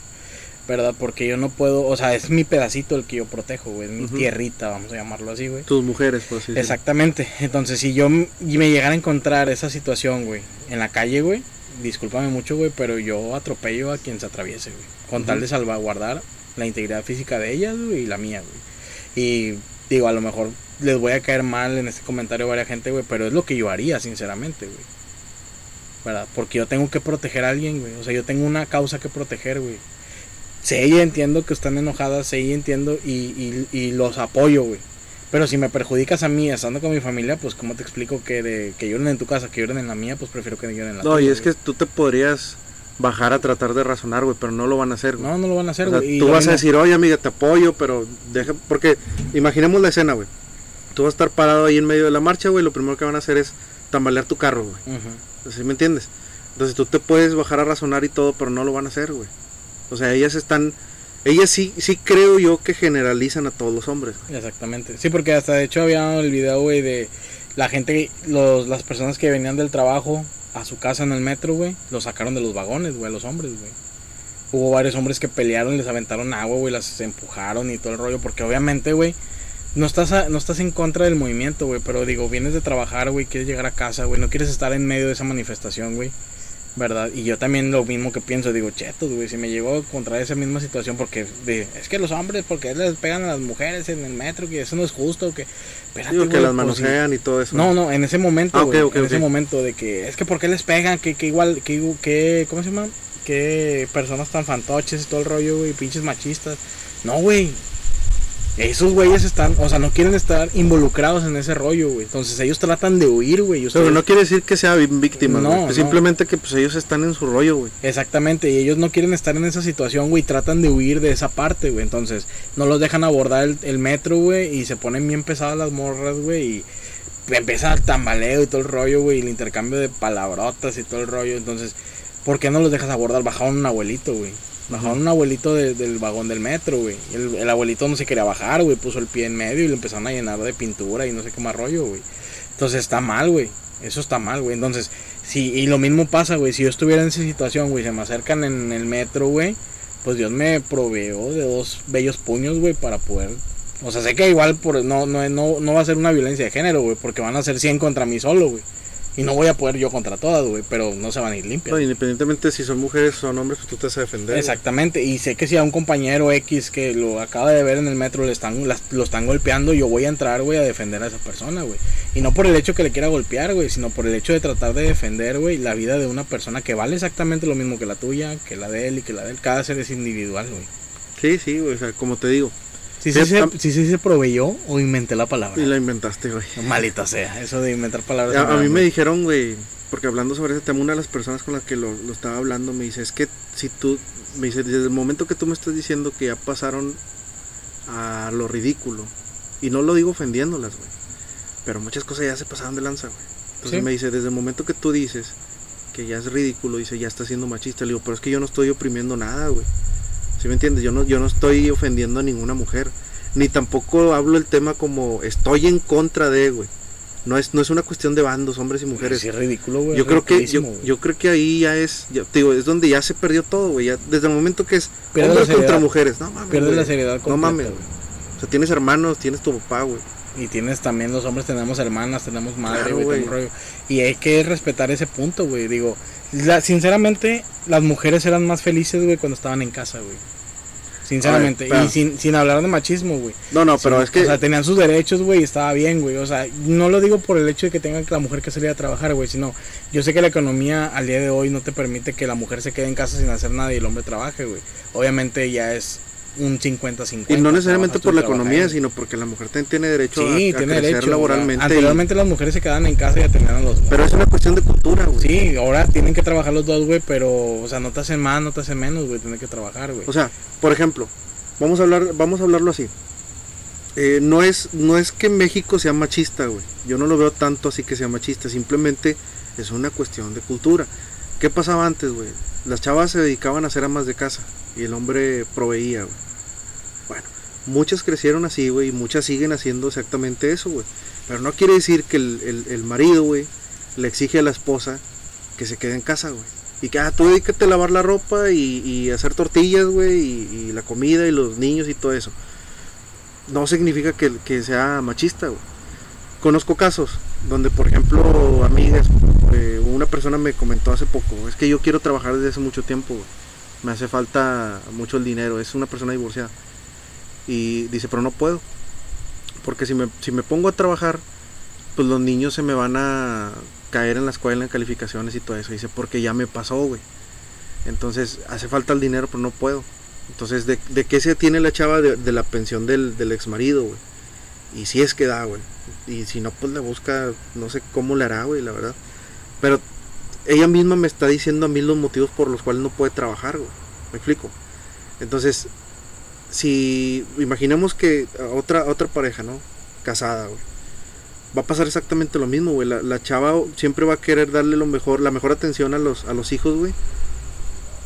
Speaker 2: ¿Verdad? Porque yo no puedo, o sea, es mi pedacito el que yo protejo, güey, es mi tierrita, vamos a llamarlo así, güey.
Speaker 1: Tus mujeres, pues sí.
Speaker 2: Exactamente. Entonces, si yo me llegara a encontrar esa situación, güey, en la calle, güey, discúlpame mucho, güey, pero yo atropello a quien se atraviese, güey, con tal de salvaguardar la integridad física de ellas, güey, y la mía, güey. Y digo, a lo mejor les voy a caer mal en este comentario a varias gente, güey, pero es lo que yo haría, sinceramente, güey. ¿Verdad? Porque yo tengo que proteger a alguien, güey. O sea, yo tengo una causa que proteger, güey. Sé y entiendo que están enojadas, sé y entiendo y, y, y los apoyo, güey. Pero si me perjudicas a mí estando con mi familia, pues ¿cómo te explico que de que lloren en tu casa, que lloren en la mía? Pues prefiero que lloren en la
Speaker 1: No, y es que tú te podrías bajar a tratar de razonar, güey, pero no lo van a hacer, güey.
Speaker 2: No, no lo van a hacer,
Speaker 1: O sea,
Speaker 2: güey.
Speaker 1: tú vas a decir, oye amiga, te apoyo, pero deja, porque imaginemos la escena, güey. Tú vas a estar parado ahí en medio de la marcha, güey, lo primero que van a hacer es tambalear tu carro, güey.
Speaker 2: Ujú.
Speaker 1: ¿Sí me entiendes? Entonces tú te puedes bajar a razonar y todo, pero no lo van a hacer, güey. O sea, ellas están, ellas sí, sí creo yo que generalizan a todos los hombres. güey.
Speaker 2: Exactamente. Sí, porque hasta de hecho había el video, güey, de la gente, los, las personas que venían del trabajo a su casa en el metro, güey, los sacaron de los vagones, güey, los hombres, güey. Hubo varios hombres que pelearon, les aventaron agua, güey, las empujaron y todo el rollo, porque obviamente, güey, no estás, a- no estás en contra del movimiento, güey, pero digo, vienes de trabajar, güey, quieres llegar a casa, güey, no quieres estar en medio de esa manifestación, güey. ¿Verdad? Y yo también lo mismo que pienso, digo, chetos, güey, si me llegó a encontrar esa misma situación, porque de- es que los hombres, porque les pegan a las mujeres en el metro, que eso no es justo, que... Espérate,
Speaker 1: Digo que las
Speaker 2: pues,
Speaker 1: manosean y todo eso.
Speaker 2: No, no, en ese momento,
Speaker 1: Ah,
Speaker 2: en ese momento de que es que por qué les pegan, que, que igual, que, que, ¿cómo se llama? Que personas tan fantoches y todo el rollo, güey, pinches machistas. No, güey. Esos güeyes están, o sea, no quieren estar involucrados en ese rollo, güey. Entonces ellos tratan de huir, güey.
Speaker 1: Pero no quiere decir que sea víctima,
Speaker 2: No, no.
Speaker 1: Simplemente que pues ellos están en su rollo, güey.
Speaker 2: Exactamente, y ellos no quieren estar en esa situación, güey, tratan de huir de esa parte, güey. Entonces, no los dejan abordar el, el metro, güey, y se ponen bien pesadas las morras, güey, y empieza el tambaleo y todo el rollo, güey, y el intercambio de palabrotas y todo el rollo. Entonces, ¿por qué no los dejas abordar? Bajaron un abuelito, güey. Bajaron un abuelito de- del vagón del metro, güey. El, el abuelito no se quería bajar, güey, puso el pie en medio y lo empezaron a llenar de pintura y no sé qué más rollo, güey. Entonces está mal, güey. Eso está mal, güey. Entonces, sí, y lo mismo pasa, güey. Si yo estuviera en esa situación, güey, se me acercan en el metro, güey, pues Dios me proveó de dos bellos puños, güey, para poder. O sea, sé que igual por, no, no, no, no va a ser una violencia de género, güey, porque van a ser 100 contra mí solo, güey. Y no voy a poder yo contra todas, güey, pero no se van a ir limpias.
Speaker 1: No, independientemente si son mujeres o son hombres, pues tú te vas a defender.
Speaker 2: Exactamente, y sé que si a un compañero X que lo acaba de ver en el metro le están, las- lo están golpeando, yo voy a entrar, güey, a defender a esa persona, güey. Y no por el hecho que le quiera golpear, güey, sino por el hecho de tratar de defender, güey, la vida de una persona que vale exactamente lo mismo que la tuya, que la de él y que la de él. Cada ser es individual, güey.
Speaker 1: Sí, sí, güey. O sea, como te digo.
Speaker 2: Si
Speaker 1: Sí,
Speaker 2: sí, se, sí, sí se proveyó o inventé la palabra.
Speaker 1: Y la inventaste, güey.
Speaker 2: Malita sea, eso de inventar palabras.
Speaker 1: A, a mí
Speaker 2: me
Speaker 1: dijeron, güey, porque hablando sobre ese tema, una de las personas con las que lo, lo estaba hablando me dice, es que si tú, me dice, desde el momento que tú me estás diciendo que ya pasaron a lo ridículo, y no lo digo ofendiéndolas, güey, pero muchas cosas ya se pasaron de lanza, güey. Entonces me dice, desde el momento que tú dices que ya es ridículo, dice, ya está siendo machista, le digo, pero es que yo no estoy oprimiendo nada, güey. ¿Sí me entiendes? Yo no, yo no estoy ofendiendo a ninguna mujer, ni tampoco hablo el tema como estoy en contra de, güey. No es, no es una cuestión de bandos, hombres y mujeres.
Speaker 2: Sí, es ridículo, güey.
Speaker 1: Yo creo que yo, yo creo que ahí ya es, te digo, es donde ya se perdió todo, güey. ya Desde el momento que es
Speaker 2: Pierde
Speaker 1: hombres contra mujeres, no mames.
Speaker 2: Pierde la seriedad completa,
Speaker 1: No mames,
Speaker 2: güey.
Speaker 1: O sea, tienes hermanos, tienes tu papá, güey.
Speaker 2: Y tienes también los hombres, tenemos hermanas, tenemos madre,
Speaker 1: Claro,
Speaker 2: un rollo. Y hay que respetar ese punto, güey. Digo, la- sinceramente, las mujeres eran más felices, güey, cuando estaban en casa, güey. Sinceramente.
Speaker 1: Ver,
Speaker 2: y sin, sin hablar de machismo, güey.
Speaker 1: No, no, pero es que.
Speaker 2: O sea, tenían sus derechos, güey, y estaba bien, güey. O sea, no lo digo por el hecho de que tenga la mujer que salir a trabajar, güey, sino yo sé que la economía al día de hoy no te permite que la mujer se quede en casa sin hacer nada y el hombre trabaje, güey. Obviamente ya es un 50-50.
Speaker 1: y no necesariamente por la economía, sino porque la mujer también tiene derecho a,
Speaker 2: Sí,
Speaker 1: a
Speaker 2: tiene
Speaker 1: crecer
Speaker 2: derecho.
Speaker 1: laboralmente. y-
Speaker 2: Anteriormente las mujeres se quedaban en casa y atendían a los
Speaker 1: pero es una cuestión de cultura, güey.
Speaker 2: Sí, ahora tienen que trabajar los dos, güey, pero, o sea, no te hacen más, no te hacen menos, güey, tienen que trabajar, güey.
Speaker 1: O sea, por ejemplo, vamos a hablar, vamos a hablarlo así. Eh, no es, no es que México sea machista, güey. Yo no lo veo tanto así que sea machista. Simplemente es una cuestión de cultura. ¿Qué pasaba antes, güey? Las chavas se dedicaban a ser amas de casa y el hombre proveía, güey. Bueno, muchas crecieron así, güey, y muchas siguen haciendo exactamente eso, güey. Pero no quiere decir que el, el- el marido, güey, le exige a la esposa que se quede en casa, güey. Y que, ah, tú dedícate a lavar la ropa y, y hacer tortillas, güey, y, y la comida y los niños y todo eso. No significa que, que sea machista, güey. Conozco casos donde, por ejemplo, amigas, eh, una persona me comentó hace poco, es que yo quiero trabajar desde hace mucho tiempo. Me hace falta mucho el dinero, es una persona divorciada. Y dice, pero no puedo. Porque si me, si me pongo a trabajar, pues los niños se me van a caer en la escuela en calificaciones y todo eso. Dice, porque ya me pasó, güey. Entonces, hace falta el dinero, pero no puedo. Entonces, ¿de, de qué se tiene la chava de, de la pensión del, del ex marido, güey? Y si es que da, güey. Y si no, pues le busca, no sé cómo le hará, güey, la verdad. Pero ella misma me está diciendo a mí los motivos por los cuales no puede trabajar, güey. ¿Me explico? Entonces, si imaginemos que otra, otra pareja, ¿no? Casada, güey. Va a pasar exactamente lo mismo, güey. La, la chava siempre va a querer darle lo mejor, la mejor atención a los, a los hijos, güey.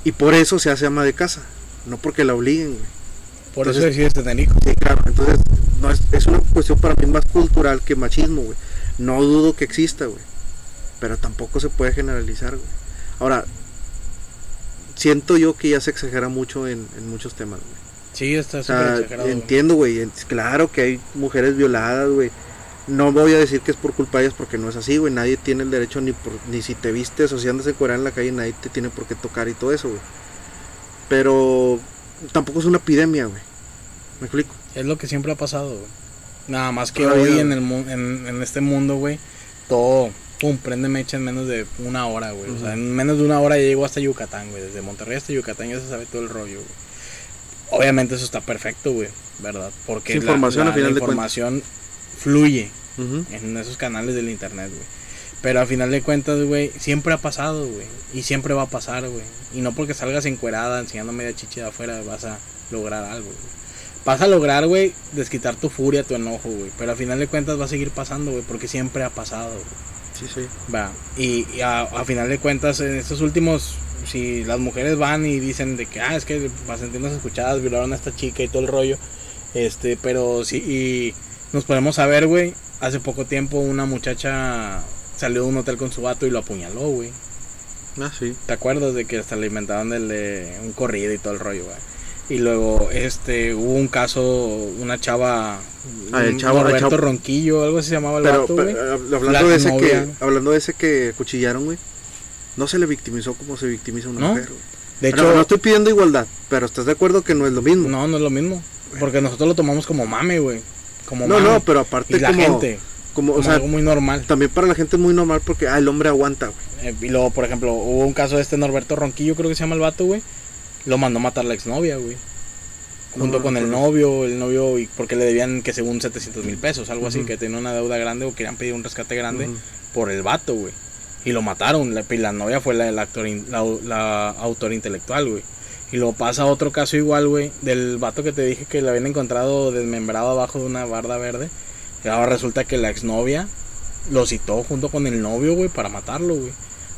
Speaker 1: Y por eso se hace ama de casa. No porque la obliguen, güey.
Speaker 2: Por eso
Speaker 1: entonces-
Speaker 2: decides tener hijos.
Speaker 1: Sí, claro. Entonces, no es, es una cuestión para mí más cultural que machismo, güey. No dudo que exista, güey. Pero tampoco se puede generalizar, güey. Ahora, siento yo que ya se exagera mucho en, en muchos temas, güey.
Speaker 2: Sí, está
Speaker 1: O
Speaker 2: súper
Speaker 1: sea,
Speaker 2: exagerado.
Speaker 1: entiendo, güey. Claro que hay mujeres violadas, güey. No voy a decir que es por culpa de ellas porque no es así, güey. Nadie tiene el derecho ni por, ni si te vistes o si andas encuadrada en la calle, nadie te tiene por qué tocar y todo eso, güey. Pero tampoco es una epidemia, güey. ¿Me explico?
Speaker 2: Es lo que siempre ha pasado, güey. Nada más que
Speaker 1: Todavía,
Speaker 2: hoy en, el, mu- en, en este mundo, güey, todo, pum, prende mecha en menos de una hora, güey. O sea, en menos de una hora ya llego hasta Yucatán, güey. Desde Monterrey hasta Yucatán ya se sabe todo el rollo, güey. Obviamente eso está perfecto, güey, ¿verdad? Porque la-
Speaker 1: información,
Speaker 2: la,
Speaker 1: final
Speaker 2: la fluye en esos canales del internet, güey. Pero a final de cuentas, güey, siempre ha pasado, güey. Y siempre va a pasar, güey. Y no porque salgas encuerada enseñando media chichi de afuera vas a lograr algo, güey. Vas a lograr, güey, desquitar tu furia, tu enojo, güey. Pero a final de cuentas va a seguir pasando, güey, porque siempre ha pasado, güey.
Speaker 1: Sí, sí.
Speaker 2: Va. Y, y a, a final de cuentas, en estos últimos, si las mujeres van y dicen de que, ah, es que para sentirnos escuchadas violaron a esta chica y todo el rollo. Este, pero sí, y nos podemos saber, güey. Hace poco tiempo una muchacha salió de un hotel con su vato y lo apuñaló, güey.
Speaker 1: Ah, sí.
Speaker 2: ¿Te acuerdas de que hasta le inventaron el de un corrido y todo el rollo, güey? Y luego, este, hubo un caso, una chava,
Speaker 1: Ah, el chavo- el
Speaker 2: Roberto
Speaker 1: chavo-
Speaker 2: Ronquillo, algo así se llamaba el
Speaker 1: Pero,
Speaker 2: vato,
Speaker 1: pero, hab- hablando de ese que hablando de ese que cuchillaron, güey. No se le victimizó como se victimiza a una
Speaker 2: ¿No?
Speaker 1: mujer, güey.
Speaker 2: De
Speaker 1: Pero
Speaker 2: hecho,
Speaker 1: no estoy pidiendo igualdad, pero estás de acuerdo que no es lo mismo.
Speaker 2: No, no es lo mismo. Porque nosotros lo tomamos como mame, güey. Como
Speaker 1: no,
Speaker 2: mame.
Speaker 1: no, pero aparte
Speaker 2: y la
Speaker 1: como,
Speaker 2: gente,
Speaker 1: como,
Speaker 2: como
Speaker 1: o sea,
Speaker 2: algo muy normal.
Speaker 1: también para la gente es muy normal porque ah, el hombre aguanta, güey.
Speaker 2: Eh, y luego, por ejemplo, hubo un caso de este Norberto Ronquillo, creo que se llama el vato, güey. Lo mandó a matar la exnovia, güey. Junto
Speaker 1: No,
Speaker 2: con
Speaker 1: no,
Speaker 2: el
Speaker 1: no.
Speaker 2: novio, el novio, y porque le debían que según 700 mil pesos, algo así, que tenía una deuda grande o querían pedir un rescate grande por el vato, güey. Y lo mataron. La, y la novia fue actor, la, la autora intelectual, güey. Y luego pasa otro caso igual, güey, del vato que te dije que le habían encontrado desmembrado abajo de una barda verde. Y ahora resulta que la exnovia lo citó junto con el novio, güey, para matarlo, güey.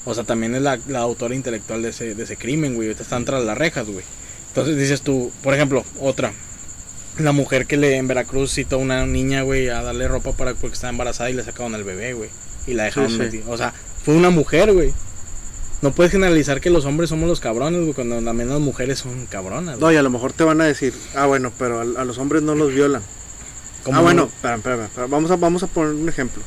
Speaker 2: O sea, también es la, la autora intelectual de ese, de ese crimen, güey. Ahorita están tras las rejas, güey. Entonces dices tú, por ejemplo, otra. La mujer que le en Veracruz citó a una niña, güey, a darle ropa para porque estaba embarazada y le sacaron al bebé, güey. Y la dejaron
Speaker 1: sí.
Speaker 2: O sea, fue una mujer, güey. No puedes generalizar que los hombres somos los cabrones, güey, cuando también las mujeres son cabronas.
Speaker 1: No,
Speaker 2: güey.
Speaker 1: y a lo mejor te van a decir, ah, bueno, pero a, a los hombres no los violan. Ah, bueno,
Speaker 2: no-
Speaker 1: espera, espera, espera, vamos a, vamos a poner un ejemplo.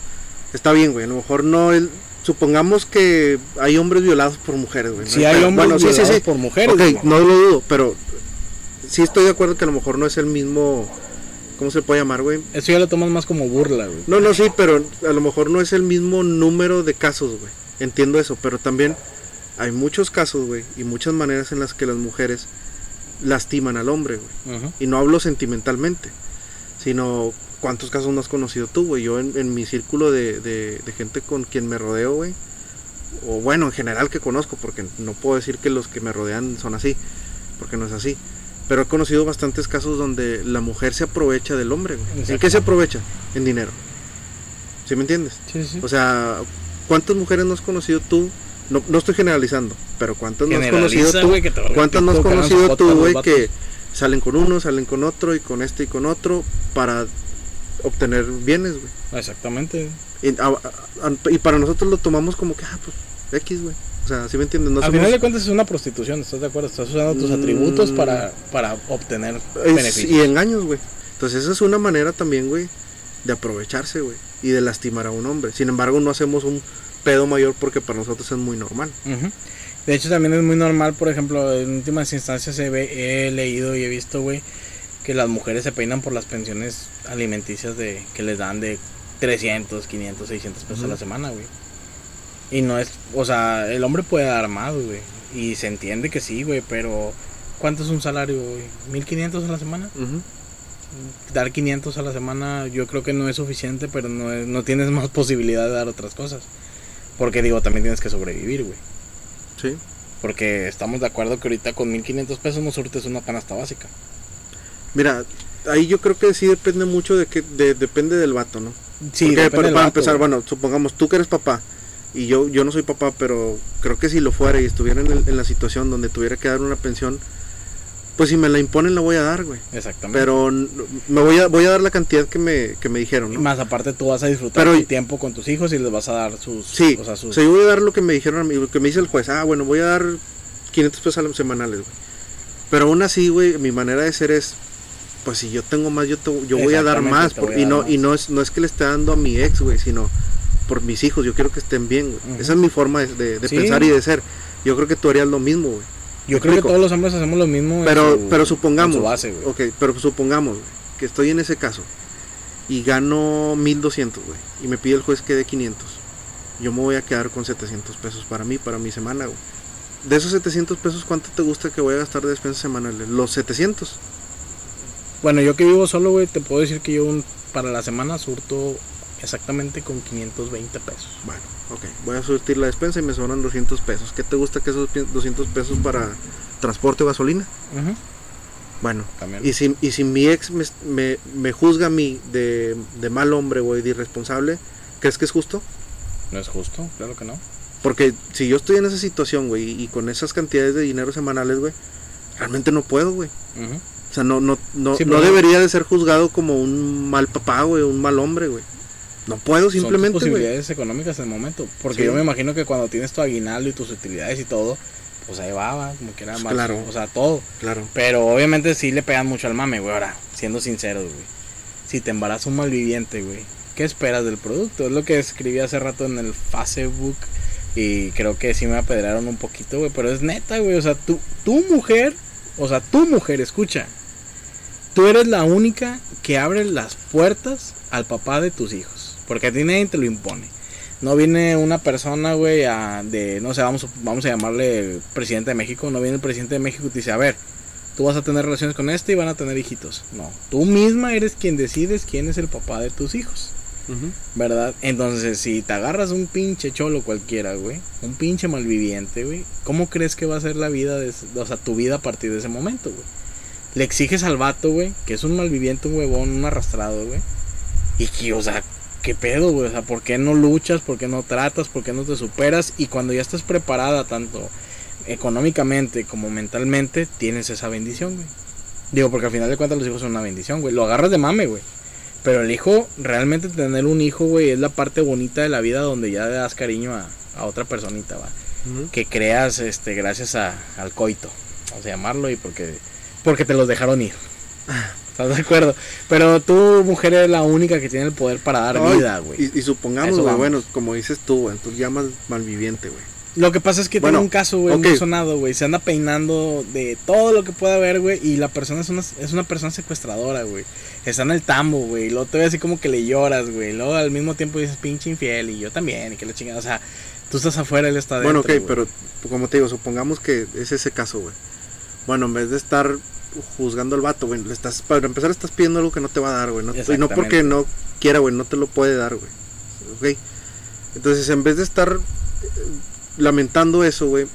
Speaker 1: Está bien, güey, a lo mejor no, el, supongamos que hay hombres violados por mujeres, güey. ¿no?
Speaker 2: Si hay
Speaker 1: Pero,
Speaker 2: hombres
Speaker 1: bueno, sí, sí,
Speaker 2: violados
Speaker 1: sí.
Speaker 2: por mujeres,
Speaker 1: Ok,
Speaker 2: güey.
Speaker 1: no lo dudo, pero sí estoy de acuerdo que a lo mejor no es el mismo, ¿cómo se puede llamar, güey?
Speaker 2: Eso ya lo tomas más como burla, güey.
Speaker 1: No, no, sí, pero a lo mejor no es el mismo número de casos, güey. Entiendo eso, pero también hay muchos casos, güey, y muchas maneras en las que las mujeres lastiman al hombre, güey. Y no hablo sentimentalmente, sino cuántos casos no has conocido tú, güey. Yo en, en mi círculo de, de- de gente con quien me rodeo, güey, o bueno, en general que conozco, porque no puedo decir que los que me rodean son así, porque no es así. Pero he conocido bastantes casos donde la mujer se aprovecha del hombre, güey. ¿En qué se aprovecha? En dinero. ¿Sí me entiendes?
Speaker 2: Sí, sí.
Speaker 1: O sea, ¿cuántas mujeres no has conocido tú? No, no estoy generalizando, pero ¿cuántas no has conocido tú?
Speaker 2: valga
Speaker 1: ¿Cuántas no has conocido tú, güey, que salen con uno, salen con otro y con este y con otro para obtener bienes, güey?
Speaker 2: Exactamente.
Speaker 1: Y, a- a- a- y para nosotros lo tomamos como que, ah, pues, X, güey. O sea, ¿sí me entiendes? No
Speaker 2: Al
Speaker 1: somos-
Speaker 2: final de cuentas es una prostitución, ¿estás de acuerdo? Estás usando tus
Speaker 1: Mm.
Speaker 2: atributos para, para obtener
Speaker 1: es-
Speaker 2: beneficios.
Speaker 1: y engaños, güey. Entonces esa es una manera también, güey, de aprovecharse, güey. Y de lastimar a un hombre. Sin embargo, no hacemos un pedo mayor porque para nosotros es muy normal.
Speaker 2: De hecho, también es muy normal, por ejemplo, en últimas instancias he, ve- he leído y he visto, güey, que las mujeres se peinan por las pensiones alimenticias de que les dan de 300, 500, 600 pesos a la semana, güey. Y no es, o sea, el hombre puede dar más, güey. Y se entiende que sí, güey, pero ¿cuánto es un salario, güey? ¿1500 a la semana? Dar 500 a la semana yo creo que no es suficiente, pero no, es- no tienes más [LAUGHS] posibilidad de dar otras cosas. Porque digo, también tienes que sobrevivir, güey.
Speaker 1: Sí.
Speaker 2: Porque estamos de acuerdo que ahorita con 1500 pesos no surtes una canasta básica.
Speaker 1: Mira, ahí yo creo que sí depende mucho de que de- depende del vato, ¿no?
Speaker 2: Sí,
Speaker 1: Porque,
Speaker 2: depende
Speaker 1: para,
Speaker 2: del
Speaker 1: para
Speaker 2: vato,
Speaker 1: empezar, bueno, supongamos tú que eres papá y yo yo no soy papá, pero creo que si lo fuera y estuviera en, el- en la situación donde tuviera que dar una pensión, pues si me la imponen la voy a dar, güey.
Speaker 2: Exactamente.
Speaker 1: Pero me voy a voy a dar la cantidad que me, que me dijeron,
Speaker 2: Y
Speaker 1: ¿no?
Speaker 2: más aparte tú vas a disfrutar
Speaker 1: Pero-
Speaker 2: tu tiempo con tus hijos y les vas a dar sus...
Speaker 1: Sí,
Speaker 2: o sea, sus...
Speaker 1: yo voy a dar lo que me dijeron a mí, lo que me dice el juez. Ah, bueno, voy a dar 500 pesos semanales, güey. Pero aún así, güey, mi manera de ser es, pues si yo tengo más, yo, te- yo voy a dar más. por-
Speaker 2: a
Speaker 1: y no
Speaker 2: más.
Speaker 1: y no es, no es que le esté dando a mi ex, güey, sino por mis hijos. Yo quiero que estén bien, güey. Esa es mi forma de, de-
Speaker 2: Sí.
Speaker 1: pensar y de ser. Yo creo que tú harías lo mismo, güey.
Speaker 2: Yo
Speaker 1: ¿Me
Speaker 2: creo que todos los hombres hacemos lo mismo. en
Speaker 1: Pero,
Speaker 2: su-
Speaker 1: pero supongamos,
Speaker 2: su base, güey.
Speaker 1: ok, pero supongamos güey, que estoy en ese caso y gano 1200, güey, y me pide el juez que dé 500. Yo me voy a quedar con 700 pesos para mí, para mi semana, güey. De esos 700 pesos, ¿cuánto te gusta que voy a gastar de despensas semanales? Los 700.
Speaker 2: Bueno, yo que vivo solo, güey, te puedo decir que yo un- para la semana surto exactamente con 520 pesos.
Speaker 1: Bueno, ok, voy a surtir la despensa y me sobran 200 pesos. ¿Qué te gusta que esos pi- 200 pesos para transporte o gasolina?
Speaker 2: Ujú.
Speaker 1: Bueno,
Speaker 2: También.
Speaker 1: y si, y si mi ex me, me, me juzga a mí de, de mal hombre, güey, de irresponsable, ¿crees que es justo?
Speaker 2: No es justo, claro que no.
Speaker 1: Porque si yo estoy en esa situación, güey, y con esas cantidades de dinero semanales, güey, realmente no puedo, güey.
Speaker 2: Ujú.
Speaker 1: O sea, no, no, no,
Speaker 2: Sí,
Speaker 1: no debería de ser juzgado como un mal papá, güey, un mal hombre, güey. No puedo
Speaker 2: Son tus
Speaker 1: simplemente,
Speaker 2: posibilidades económicas en el momento. Porque
Speaker 1: Sí.
Speaker 2: yo me imagino que cuando tienes tu aguinaldo y tus utilidades y todo, pues ahí va, va, como que era
Speaker 1: Pues
Speaker 2: más.
Speaker 1: claro.
Speaker 2: O sea, todo.
Speaker 1: Claro.
Speaker 2: Pero obviamente sí le pegan mucho al mame, güey. Ahora, siendo sinceros, güey. Si te embaraza un malviviente, güey, ¿qué esperas del producto? Es lo que escribí hace rato en el Facebook. Y creo que sí me apedrearon un poquito, güey. Pero es neta, güey. O sea, tu, tu mujer, o sea, tu mujer, escucha. Tú eres la única que abre las puertas al papá de tus hijos. Porque a ti nadie te lo impone. No viene una persona, güey, a- de, no sé, vamos, vamos a llamarle presidente de México. No viene el presidente de México y te dice, a ver, tú vas a tener relaciones con este y van a tener hijitos. No, tú misma eres quien decides quién es el papá de tus hijos. ¿Verdad? Entonces, si te agarras un pinche cholo cualquiera, güey, un pinche malviviente, güey, ¿cómo crees que va a ser la vida, de, o sea, tu vida a partir de ese momento, güey? Le exiges al vato, güey, que es un malviviente, un huevón, un arrastrado, güey. Y que, o sea, ¿qué pedo, güey? O sea, ¿por qué no luchas? ¿Por qué no tratas? ¿Por qué no te superas? Y cuando ya estás preparada, tanto económicamente como mentalmente, tienes esa bendición, güey. Digo, porque al final de cuentas los hijos son una bendición, güey. Lo agarras de mame, güey. Pero el hijo, realmente tener un hijo, güey, es la parte bonita de la vida donde ya le das cariño a, a otra personita, va. Que creas, este, gracias a, al coito, vamos a llamarlo, y porque, porque te los dejaron ir. ¿Estás de acuerdo? Pero tú, mujer, eres la única que tiene el poder para dar vida, güey.
Speaker 1: Y, y supongamos, güey, bueno, como dices tú, güey, tú llamas malviviente, güey.
Speaker 2: Lo que pasa es que
Speaker 1: Bueno,
Speaker 2: tengo un caso, güey,
Speaker 1: ok.
Speaker 2: muy sonado, güey. Se anda peinando de todo lo que pueda haber, güey. Y la persona es una, es una persona secuestradora, güey. Está en el tambo, güey. Luego te ve así como que le lloras, güey. Luego al mismo tiempo dices, pinche infiel. Y yo también. Y que la chingada. O sea, tú estás afuera, él está adentro.
Speaker 1: Bueno, ok, pero como te digo, supongamos que es ese caso, güey. Bueno, en vez de estar juzgando al vato, güey, le estás, para empezar estás pidiendo algo que no te va a dar, güey. No, y no porque no quiera, güey, no te lo puede dar, güey. Ok. Entonces, en vez de estar eh, lamentando eso, güey,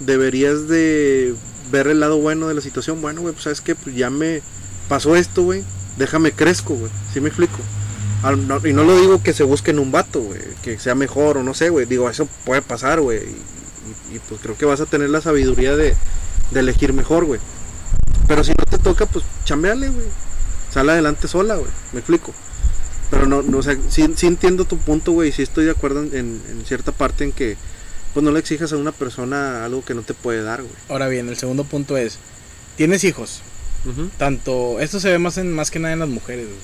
Speaker 1: deberías de ver el lado bueno de la situación. Bueno, güey, pues sabes que pues ya me pasó esto, güey. Déjame crezco, güey. ¿Sí me explico? Al- no- y no lo digo que se busquen un vato, güey, que sea mejor o no sé, güey. Digo, eso puede pasar, güey. Y, y- y, pues creo que vas a tener la sabiduría de, de elegir mejor, güey. Pero si no te toca, pues chambeale, güey. Sale adelante sola, güey. Me explico. Pero no, no o sea, sí, sí entiendo tu punto, güey. y Sí estoy de acuerdo en, en- en cierta parte en que, pues no le exijas a una persona algo que no te puede dar, güey.
Speaker 2: Ahora bien, el segundo punto es: tienes hijos. Tanto, esto se ve más en más que nada en las mujeres, güey.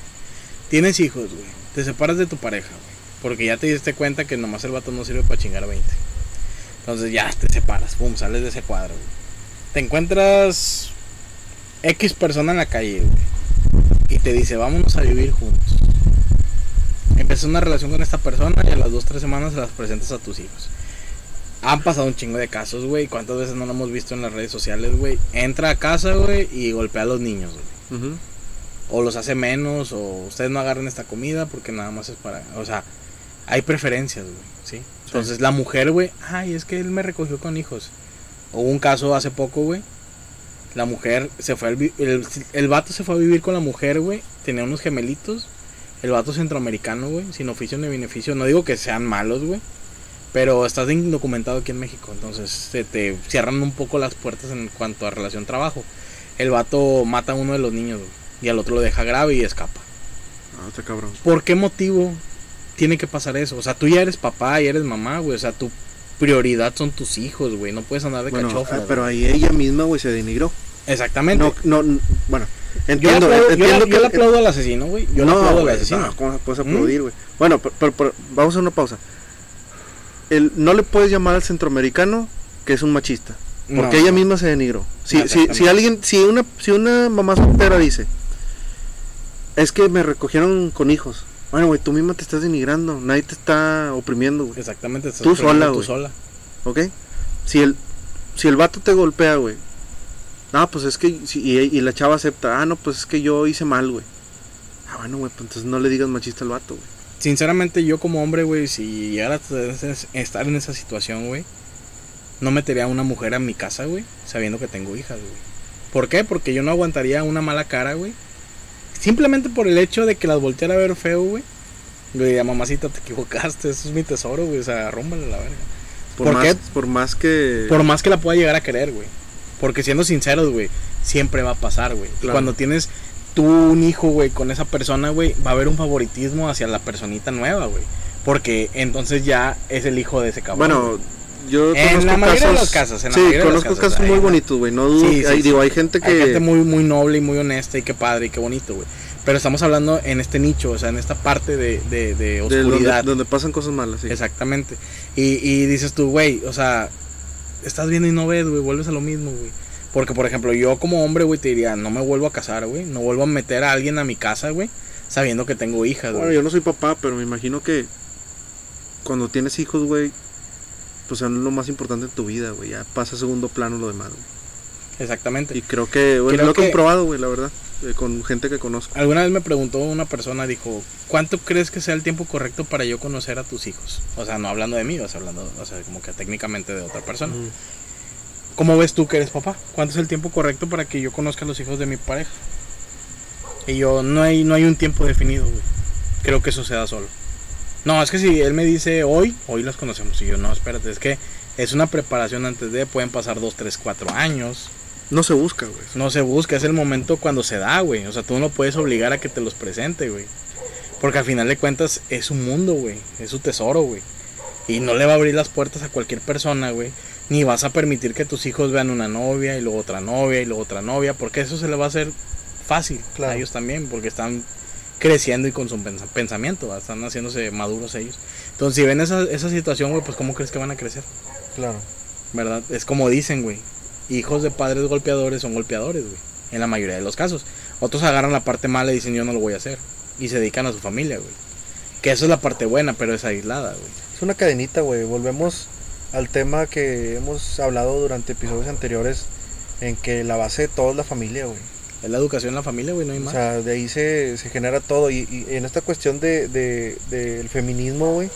Speaker 2: Tienes hijos, güey. Te separas de tu pareja, güey. Porque ya te diste cuenta que nomás el vato no sirve para chingar a 20. Entonces ya te separas, pum, sales de ese cuadro, güey. Te encuentras X persona en la calle, güey. Y te dice, vámonos a vivir juntos. Empiezas una relación con esta persona y a las 2-3 semanas se las presentas a tus hijos. Han pasado un chingo de casos, güey. ¿Cuántas veces no lo hemos visto en las redes sociales, güey? Entra a casa, güey, y golpea a los niños, güey. O los hace menos, o ustedes no agarren esta comida porque nada más es para... O sea, hay preferencias, güey, ¿sí? Entonces la mujer, güey, ay, es que él me recogió con hijos. Hubo un caso hace poco, güey. La mujer se fue al... vi- El, el vato se fue a vivir con la mujer, güey. Tenía unos gemelitos. El vato centroamericano, güey, sin oficio ni beneficio. No digo que sean malos, güey. Pero estás indocumentado aquí en México. Entonces se te cierran un poco las puertas en cuanto a relación trabajo. El vato mata a uno de los niños, güey. Y al otro lo deja grave y escapa.
Speaker 1: Ah, está cabrón.
Speaker 2: ¿Por qué motivo tiene que pasar eso? O sea, tú ya eres papá y eres mamá, güey. O sea, tu prioridad son tus hijos, güey. No puedes andar de
Speaker 1: Bueno,
Speaker 2: cachofla.
Speaker 1: ah, pero ahí ella misma, güey, se denigró.
Speaker 2: Exactamente.
Speaker 1: No, no, bueno,
Speaker 2: yo
Speaker 1: entiendo,
Speaker 2: aplaudo, yo
Speaker 1: entiendo
Speaker 2: le- yo
Speaker 1: que
Speaker 2: le aplaudo al asesino, güey. Yo le aplaudo al asesino.
Speaker 1: no, ¿cómo puedes aplaudir, güey? Bueno, pero, pero- pero vamos a una pausa. El, no le puedes llamar al centroamericano que es un machista, porque
Speaker 2: No,
Speaker 1: ella
Speaker 2: no.
Speaker 1: misma se denigró. Si,
Speaker 2: Ah,
Speaker 1: si, si alguien, si una, si una mamá soltera dice, es que me recogieron con hijos. Bueno, güey, tú misma te estás denigrando, nadie te está oprimiendo, güey.
Speaker 2: Exactamente. estás
Speaker 1: Tú sola,
Speaker 2: tú
Speaker 1: güey.
Speaker 2: sola.
Speaker 1: ¿Ok? Si el, si el vato te golpea, güey. Ah, pues es que. si- y, y la chava acepta. Ah, no, pues es que yo hice mal, güey. Ah, bueno, güey, pues entonces no le digas machista al vato, güey.
Speaker 2: Sinceramente, yo como hombre, güey, si llegara a estar en esa situación, güey, no metería a una mujer a mi casa, güey, sabiendo que tengo hijas, güey. ¿Por qué? Porque yo no aguantaría una mala cara, güey. Simplemente por el hecho de que las volteara a ver feo, güey. Le diría, mamacita, te equivocaste, eso es mi tesoro, güey, o sea, rómbale a la verga.
Speaker 1: Por,
Speaker 2: ¿Por
Speaker 1: más,
Speaker 2: qué?
Speaker 1: por más que.
Speaker 2: Por más que la pueda llegar a querer, güey. Porque siendo sinceros, güey, siempre va a pasar, güey. Y
Speaker 1: Claro.
Speaker 2: cuando tienes tú un hijo, güey, con esa persona, güey, va a haber un favoritismo hacia la personita nueva, güey. Porque entonces ya es el hijo de ese cabrón.
Speaker 1: Bueno,
Speaker 2: güey.
Speaker 1: Yo
Speaker 2: En
Speaker 1: conozco
Speaker 2: la mayoría de los casos, en la
Speaker 1: sí,
Speaker 2: mayoría de los
Speaker 1: conozco
Speaker 2: casos,
Speaker 1: casos, muy bonitos, güey. No dudo.
Speaker 2: Sí, sí,
Speaker 1: hay. Digo, hay gente que.
Speaker 2: Hay gente muy, muy noble y muy honesta y qué padre y qué bonito, güey. Pero estamos hablando en este nicho, o sea, en esta parte de, de, de
Speaker 1: de donde,
Speaker 2: oscuridad.
Speaker 1: donde pasan cosas malas, sí.
Speaker 2: Exactamente. Y, y dices tú, güey, o sea, estás viendo y no ves, güey, vuelves a lo mismo, güey. Porque, por ejemplo, yo como hombre, güey, te diría, no me vuelvo a casar, güey. No vuelvo a meter a alguien a mi casa, güey, sabiendo que tengo hijas,
Speaker 1: Bueno,
Speaker 2: güey.
Speaker 1: yo no soy papá, pero me imagino que cuando tienes hijos, güey, pues son lo más importante en tu vida, güey. Ya pasa a segundo plano lo demás, güey.
Speaker 2: Exactamente.
Speaker 1: Y creo que, bueno,
Speaker 2: Creo
Speaker 1: lo he
Speaker 2: que-
Speaker 1: comprobado, güey, la verdad, eh, con gente que conozco.
Speaker 2: Alguna vez me preguntó una persona, dijo, ¿cuánto crees que sea el tiempo correcto para yo conocer a tus hijos? O sea, no hablando de mí, o sea, hablando, o sea, como que técnicamente de otra persona. ¿Cómo ves tú que eres papá? ¿Cuánto es el tiempo correcto para que yo conozca a los hijos de mi pareja? Y yo, no hay, no hay un tiempo definido, güey. Creo que eso se da solo. No, es que si él me dice hoy, hoy las conocemos. Y yo, no, espérate, es que es una preparación antes de, pueden pasar dos, tres, cuatro años.
Speaker 1: No se busca, güey.
Speaker 2: No se busca, es el momento cuando se da, güey. O sea, tú no puedes obligar a que te los presente, güey. Porque al final de cuentas es un mundo, güey. Es su tesoro, güey. Y no le va a abrir las puertas a cualquier persona, güey. Ni vas a permitir que tus hijos vean una novia y luego otra novia y luego otra novia. Porque eso se le va a hacer fácil
Speaker 1: Claro.
Speaker 2: a ellos también. Porque están creciendo y con su pens- pensamiento, ¿va? están haciéndose maduros ellos. Entonces, si ven esa, esa situación, güey, pues ¿cómo crees que van a crecer?
Speaker 1: Claro.
Speaker 2: ¿Verdad? Es como dicen, güey. Hijos de padres golpeadores son golpeadores, güey. En la mayoría de los casos. Otros agarran la parte mala y dicen yo no lo voy a hacer. Y se dedican a su familia, güey. Que eso es la parte buena, pero es aislada, güey.
Speaker 1: Es una cadenita, güey. Volvemos al tema que hemos hablado durante episodios anteriores, en que la base de todo es la familia, güey.
Speaker 2: Es la educación en la familia, güey, no hay
Speaker 1: O
Speaker 2: más.
Speaker 1: sea, de ahí se, se genera todo. Y, y en esta cuestión de, de- del feminismo, güey,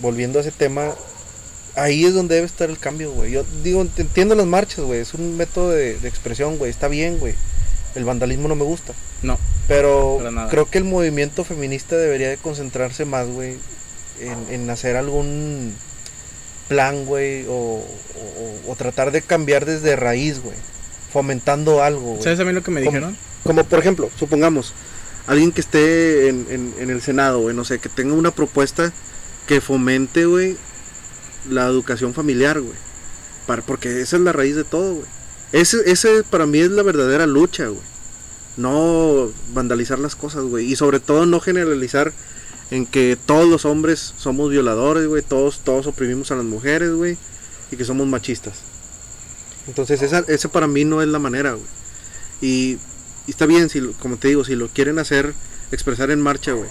Speaker 1: volviendo a ese tema, ahí es donde debe estar el cambio, güey. Yo digo, ent- entiendo las marchas, güey. Es un método de, de expresión, güey. Está bien, güey. El vandalismo no me gusta.
Speaker 2: no,
Speaker 1: Pero creo que el movimiento feminista debería de concentrarse más, güey, en, en hacer algún plan, güey, o, o- o tratar de cambiar desde raíz, güey. Fomentando algo, güey.
Speaker 2: ¿sabes a mí lo que me
Speaker 1: ¿Cómo?
Speaker 2: dijeron?
Speaker 1: Como por ejemplo, supongamos, alguien que esté en, en- en el Senado, güey, no sé, que tenga una propuesta que fomente, güey, la educación familiar, güey. Para, porque esa es la raíz de todo, güey. Ese, ese para mí es la verdadera lucha, güey. No vandalizar las cosas, güey. Y sobre todo no generalizar en que todos los hombres somos violadores, güey. Todos, todos oprimimos a las mujeres, güey. Y que somos machistas. Entonces esa, esa para mí no es la manera, güey. Y, y está bien, si, como te digo, si lo quieren hacer, expresar en marcha, güey.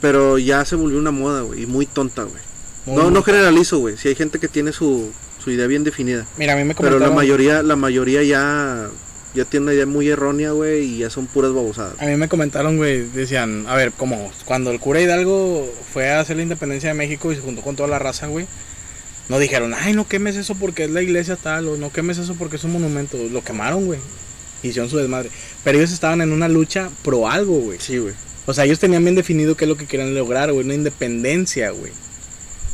Speaker 1: Pero ya se volvió una moda, güey. Y muy tonta, güey.
Speaker 2: Muy,
Speaker 1: No,
Speaker 2: muy-
Speaker 1: no generalizo, güey. Si hay gente que tiene su, su idea bien definida.
Speaker 2: Mira, a mí me
Speaker 1: Pero
Speaker 2: comentaron...
Speaker 1: la mayoría, la mayoría ya, ya tiene una idea muy errónea, güey. Y ya son puras babosadas.
Speaker 2: A mí me comentaron, güey, decían, a ver, como cuando el cura Hidalgo fue a hacer la independencia de México y se juntó con toda la raza, güey, no dijeron, ay, no quemes eso porque es la iglesia tal, o no quemes eso porque es un monumento. Lo quemaron, güey. Hicieron su desmadre. Pero ellos estaban en una lucha pro algo, güey.
Speaker 1: Sí, güey.
Speaker 2: O sea, ellos tenían bien definido qué es lo que querían lograr, güey, una independencia, güey.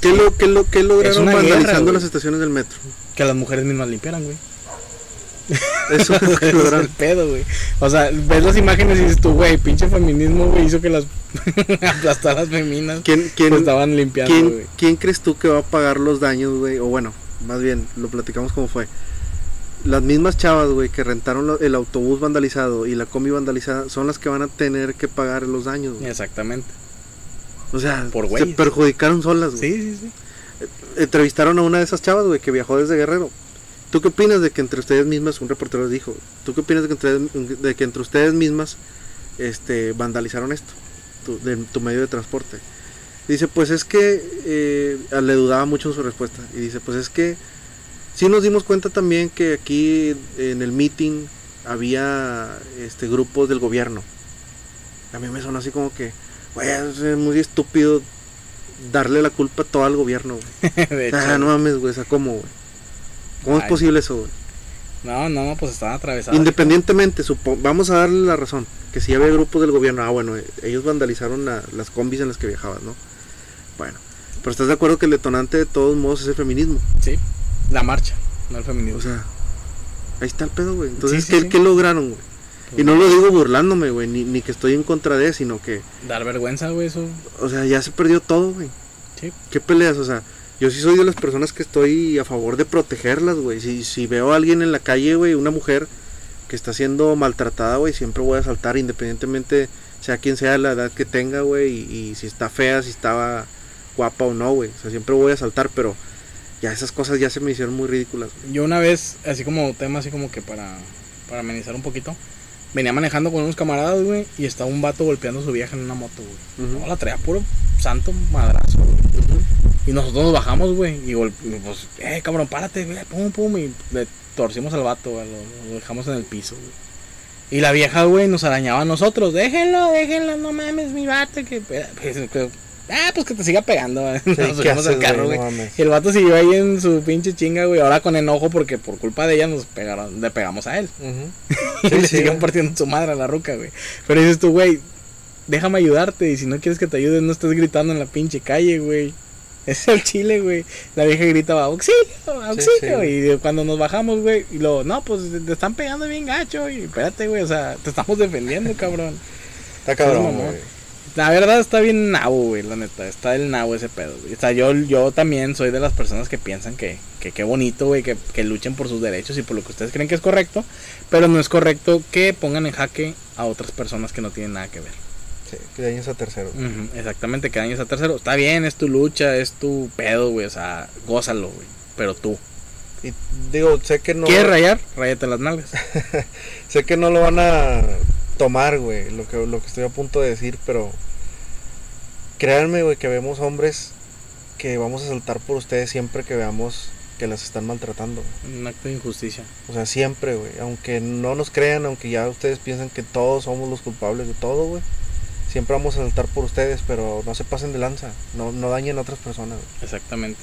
Speaker 1: ¿Qué, lo, qué, lo, qué lograron
Speaker 2: guerra,
Speaker 1: vandalizando
Speaker 2: güey.
Speaker 1: las estaciones del metro?
Speaker 2: Que las mujeres mismas limpiaran, güey.
Speaker 1: Eso [LAUGHS] es que [LAUGHS]
Speaker 2: es el pedo, güey. O sea, ves las imágenes y dices tú, güey, pinche feminismo, güey, hizo que las [LAUGHS] aplastar las feminas.
Speaker 1: ¿Quién, quién,
Speaker 2: Pues estaban limpiando,
Speaker 1: ¿quién,
Speaker 2: güey.
Speaker 1: quién crees tú que va a pagar los daños, güey? O bueno, más bien, lo platicamos como fue. Las mismas chavas, güey, que rentaron el autobús vandalizado y la combi vandalizada son las que van a tener que pagar los daños, güey.
Speaker 2: Exactamente.
Speaker 1: O sea,
Speaker 2: Por
Speaker 1: se perjudicaron solas, güey.
Speaker 2: Sí, sí, sí.
Speaker 1: Entrevistaron a una de esas chavas, güey, que viajó desde Guerrero. ¿Tú qué opinas de que entre ustedes mismas, un reportero les dijo, ¿tú qué opinas de que entre, de que entre ustedes mismas este, vandalizaron esto, tu, de tu medio de transporte? Dice, pues es que eh, le dudaba mucho en su respuesta. Y dice, pues es que sí nos dimos cuenta también que aquí en el meeting había este, grupos del gobierno. A mí me sonó así como que, güey, es muy estúpido darle la culpa todo al gobierno, güey. [LAUGHS]
Speaker 2: de hecho.
Speaker 1: Ah, no mames, güey, o sea, ¿cómo, güey? ¿Cómo es posible eso, güey?
Speaker 2: no, no, no, pues estaban atravesadas.
Speaker 1: Independientemente, supo- vamos a darle la razón, que si había grupos del gobierno, ah, bueno, ellos vandalizaron la- las combis en las que viajaban, ¿no? Bueno, pero estás de acuerdo que el detonante de todos modos es el feminismo.
Speaker 2: Sí, la marcha, no el feminismo.
Speaker 1: O sea, ahí está el pedo, güey. Entonces,
Speaker 2: Sí, sí,
Speaker 1: ¿qué,
Speaker 2: sí.
Speaker 1: qué lograron, güey? Y no lo digo burlándome, güey, ni, ni que estoy en contra de, sino que,
Speaker 2: Dar vergüenza, güey, eso.
Speaker 1: o sea, ya se perdió todo, güey.
Speaker 2: Sí.
Speaker 1: ¿Qué peleas? O sea, yo sí soy de las personas que estoy a favor de protegerlas, güey. Si, si veo a alguien en la calle, güey, una mujer que está siendo maltratada, güey, siempre voy a saltar, independientemente sea quien sea la edad que tenga, güey, y, y si está fea, si estaba guapa o no, güey. O sea, siempre voy a saltar, pero ya esas cosas ya se me hicieron muy ridículas. güey.
Speaker 2: Yo una vez, así como tema, así como que para, para amenizar un poquito, venía manejando con unos camaradas, güey, y estaba un vato golpeando a su vieja en una moto, güey. No, la traía puro santo madrazo, güey. Y nosotros nos bajamos, güey, y pues, eh, cabrón, párate, güey, pum, pum, y le torcimos al vato, güey, lo, lo dejamos en el piso, güey. Y la vieja, güey, nos arañaba a nosotros, déjenlo, déjenlo, no mames, mi vato, que... pues, que- Ah, pues que te siga pegando, güey. [LAUGHS]
Speaker 1: Sí,
Speaker 2: Nos
Speaker 1: ¿qué
Speaker 2: subimos al carro,
Speaker 1: güey? No.
Speaker 2: Y el vato siguió ahí en su pinche chinga, güey, ahora con enojo porque por culpa de ella nos pegaron, le pegamos a él.
Speaker 1: Ujú. [LAUGHS]
Speaker 2: y
Speaker 1: Sí,
Speaker 2: le
Speaker 1: sí,
Speaker 2: siguen partiendo su madre a la ruca, güey. Pero dices tú, güey, déjame ayudarte. Y si no quieres que te ayude, no estés gritando en la pinche calle, güey. Es el chile, güey. La vieja gritaba, auxilio, auxilio.
Speaker 1: sí.
Speaker 2: Y cuando nos bajamos, güey, y luego, no, pues te están pegando bien gacho. Y espérate, güey, o sea, te estamos defendiendo, cabrón.
Speaker 1: Está cabrón, güey.
Speaker 2: La verdad está bien nabo, güey, la neta. Está el nabo ese pedo, güey. O sea, yo, yo también soy de las personas que piensan que que qué bonito, güey, que, que luchen por sus derechos y por lo que ustedes creen que es correcto. Pero no es correcto que pongan en jaque a otras personas que no tienen nada que ver.
Speaker 1: Sí, que dañes a terceros.
Speaker 2: Ujú, exactamente, que dañes a tercero. Está bien, es tu lucha, es tu pedo, güey. O sea, gózalo, güey. Pero tú.
Speaker 1: Y digo, sé que no.
Speaker 2: ¿Quieres rayar? Ráyate las nalgas. [LAUGHS]
Speaker 1: Sé que no lo van a tomar, güey, lo que, lo que estoy a punto de decir, pero créanme, güey, que vemos hombres que vamos a saltar por ustedes siempre que veamos que las están maltratando.
Speaker 2: Un acto de injusticia.
Speaker 1: O sea, siempre, güey. Aunque no nos crean, aunque ya ustedes piensan que todos somos los culpables de todo, güey. Siempre vamos a saltar por ustedes, pero no se pasen de lanza. No, no dañen a otras personas, güey.
Speaker 2: Exactamente.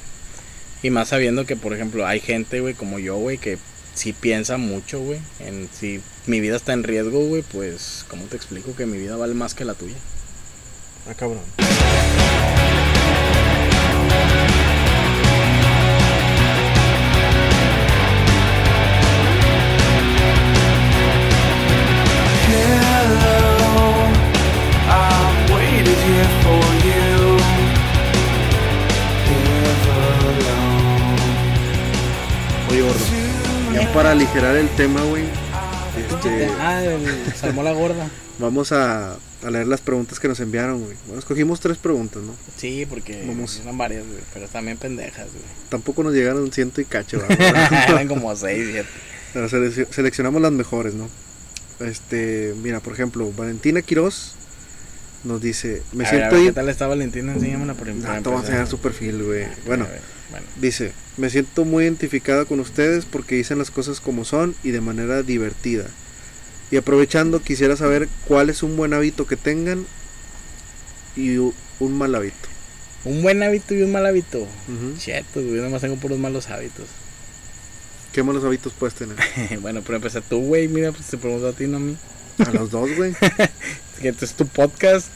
Speaker 2: Y más sabiendo que, por ejemplo, hay gente, güey, como yo, güey, que sí piensa mucho, güey. En si mi vida está en riesgo, güey, pues, ¿cómo te explico que mi vida vale más que la tuya?
Speaker 1: Ah, cabrón. Para aligerar el tema, güey. Este,
Speaker 2: Ah, el, se armó la gorda. [LAUGHS]
Speaker 1: vamos a, a leer las preguntas que nos enviaron, güey. Bueno, escogimos tres preguntas, ¿no?
Speaker 2: Sí, porque
Speaker 1: Vamos.
Speaker 2: eran varias, güey, pero también pendejas, güey.
Speaker 1: Tampoco nos llegaron ciento y cacho, [LAUGHS]
Speaker 2: eran como seis, siete.
Speaker 1: Pero selec- seleccionamos las mejores, ¿no? Este, mira, por ejemplo, Valentina Quiroz nos dice, me
Speaker 2: A ver, a
Speaker 1: siento
Speaker 2: ver. ¿Qué tal está Valentina? Enséñamela por
Speaker 1: Ah,
Speaker 2: para
Speaker 1: te voy a enseñar su perfil, güey.
Speaker 2: A
Speaker 1: Bueno,
Speaker 2: ver, bueno.
Speaker 1: dice, me siento muy identificada con ustedes porque dicen las cosas como son y de manera divertida. Y aprovechando, quisiera saber cuál es un buen hábito que tengan y un mal hábito.
Speaker 2: Un buen hábito y un mal hábito.
Speaker 1: Ujú.
Speaker 2: Chetos, güey, nomás tengo puros malos hábitos.
Speaker 1: ¿Qué malos hábitos puedes tener? [LAUGHS]
Speaker 2: bueno, pero empecé tú, güey, mira, pues te pregunto a ti, no a mí.
Speaker 1: A los dos, güey. [LAUGHS]
Speaker 2: Que este es tu podcast.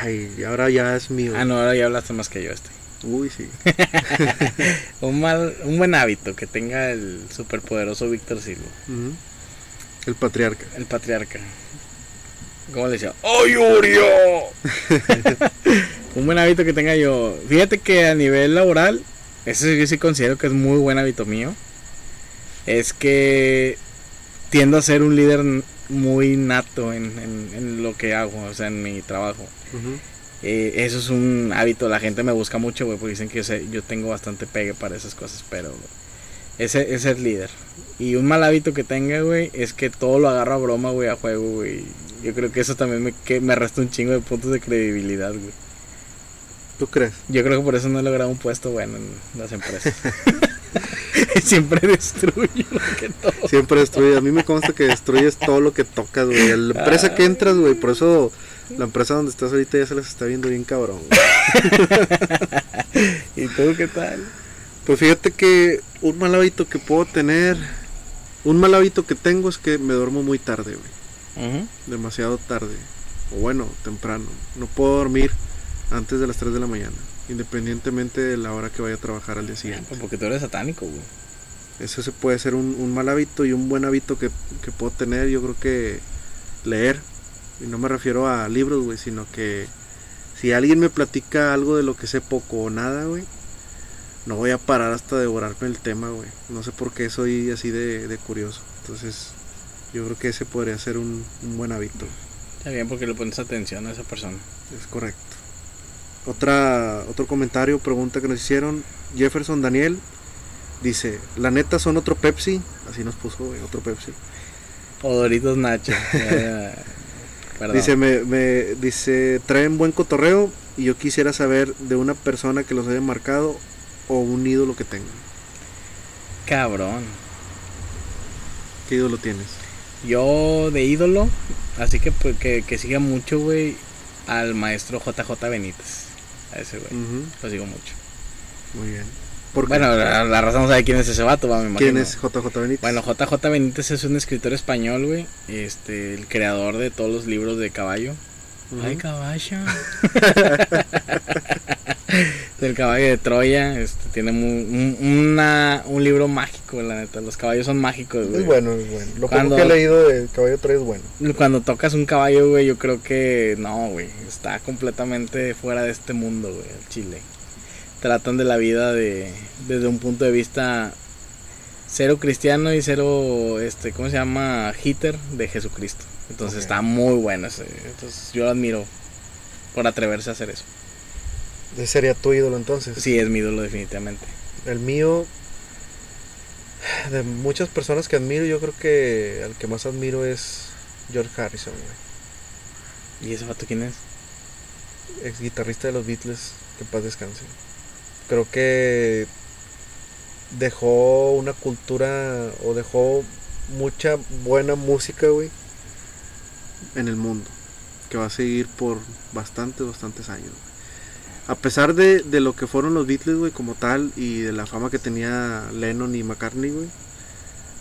Speaker 1: Ay, y ahora ya es mío.
Speaker 2: Ah, no, ahora ya hablaste más que yo este.
Speaker 1: Uy, sí. [LAUGHS]
Speaker 2: Un mal, un buen hábito que tenga el superpoderoso Víctor Silva.
Speaker 1: El patriarca.
Speaker 2: el patriarca. ¿Cómo le decía? ¡Ay, Urió! [LAUGHS] un buen hábito que tenga yo. Fíjate que a nivel laboral, ese yo sí considero que es muy buen hábito mío. Es que tiendo a ser un líder muy nato en, en- en lo que hago, o sea, en mi trabajo. Eh, eso es un hábito, la gente me busca mucho, güey, porque dicen que yo, sé- yo tengo bastante pegue para esas cosas, pero ese es ser líder. Y un mal hábito que tenga, güey, es que todo lo agarro a broma, güey, a juego, güey. Yo creo que eso también me, que me resta un chingo de puntos de credibilidad, güey.
Speaker 1: ¿Tú crees?
Speaker 2: Yo creo que por eso no he logrado un puesto bueno en las empresas. [LAUGHS] [LAUGHS] Siempre destruyo lo que todo.
Speaker 1: Siempre destruye. A mí me consta que destruyes todo lo que tocas, güey. La empresa que entras, güey. Por eso la empresa donde estás ahorita ya se las está viendo bien cabrón. [LAUGHS]
Speaker 2: ¿Y tú qué tal?
Speaker 1: Pues fíjate que un mal hábito que puedo tener, un mal hábito que tengo es que me duermo muy tarde, güey. Demasiado tarde. O bueno, temprano. No puedo dormir antes de las 3 de la mañana. Independientemente de la hora que vaya a trabajar al día siguiente.
Speaker 2: Pues porque tú eres satánico, güey.
Speaker 1: Eso se puede ser un, un mal hábito y un buen hábito que, que puedo tener. Yo creo que leer. Y no me refiero a libros, güey, sino que si alguien me platica algo de lo que sé poco o nada, güey, no voy a parar hasta devorarme el tema, güey. No sé por qué soy así de, de curioso. Entonces, yo creo que ese podría ser un, un buen hábito.
Speaker 2: Está bien porque le pones atención a esa persona.
Speaker 1: Es correcto. Otra, otro comentario, pregunta que nos hicieron. Jefferson Daniel dice, la neta son otro Pepsi. Así nos puso, güey, otro Pepsi.
Speaker 2: O Doritos Nacho. [LAUGHS] Perdón.
Speaker 1: Dice, me, me, dice, traen buen cotorreo y yo quisiera saber de una persona que los haya marcado o un ídolo que tengan.
Speaker 2: Cabrón.
Speaker 1: ¿Qué ídolo tienes?
Speaker 2: Yo de ídolo, así que pues, que, que siga mucho, güey, al maestro JJ Benítez. A ese, güey. Lo sigo mucho.
Speaker 1: Muy bien.
Speaker 2: Bueno, la, la razón no sabe quién es ese vato, va, me imagino.
Speaker 1: ¿Quién es JJ Benítez?
Speaker 2: Bueno, JJ Benítez es un escritor español, güey. Este, el creador de todos los libros de caballo.
Speaker 1: Ujú.
Speaker 2: Ay, caballo. [LAUGHS] Del caballo de Troya. Este, tiene mu- un, una- un libro mágico, la neta. Los caballos son mágicos, güey.
Speaker 1: es bueno, es bueno. Lo
Speaker 2: Cuando-
Speaker 1: que he leído de Caballo 3 es bueno.
Speaker 2: Cuando tocas un caballo, güey, yo creo que no, güey. Está completamente fuera de este mundo, güey, el Chile. Tratan de la vida de, desde un punto de vista cero cristiano y cero, este, ¿cómo se llama? Hitter de Jesucristo. Entonces
Speaker 1: Ok.
Speaker 2: está muy bueno ese. Entonces yo lo admiro por atreverse a hacer eso.
Speaker 1: Ese sería tu ídolo entonces.
Speaker 2: Sí, es mi ídolo definitivamente.
Speaker 1: El mío, de muchas personas que admiro, yo creo que al que más admiro es George Harrison, güey.
Speaker 2: ¿Y ese vato quién es?
Speaker 1: Ex guitarrista de los Beatles, que en paz descanse. Creo que dejó una cultura o dejó mucha buena música, güey, en el mundo. Que va a seguir por bastantes, bastantes años. güey. A pesar de, de lo que fueron los Beatles, güey, como tal, y de la fama que tenía Lennon y McCartney, güey,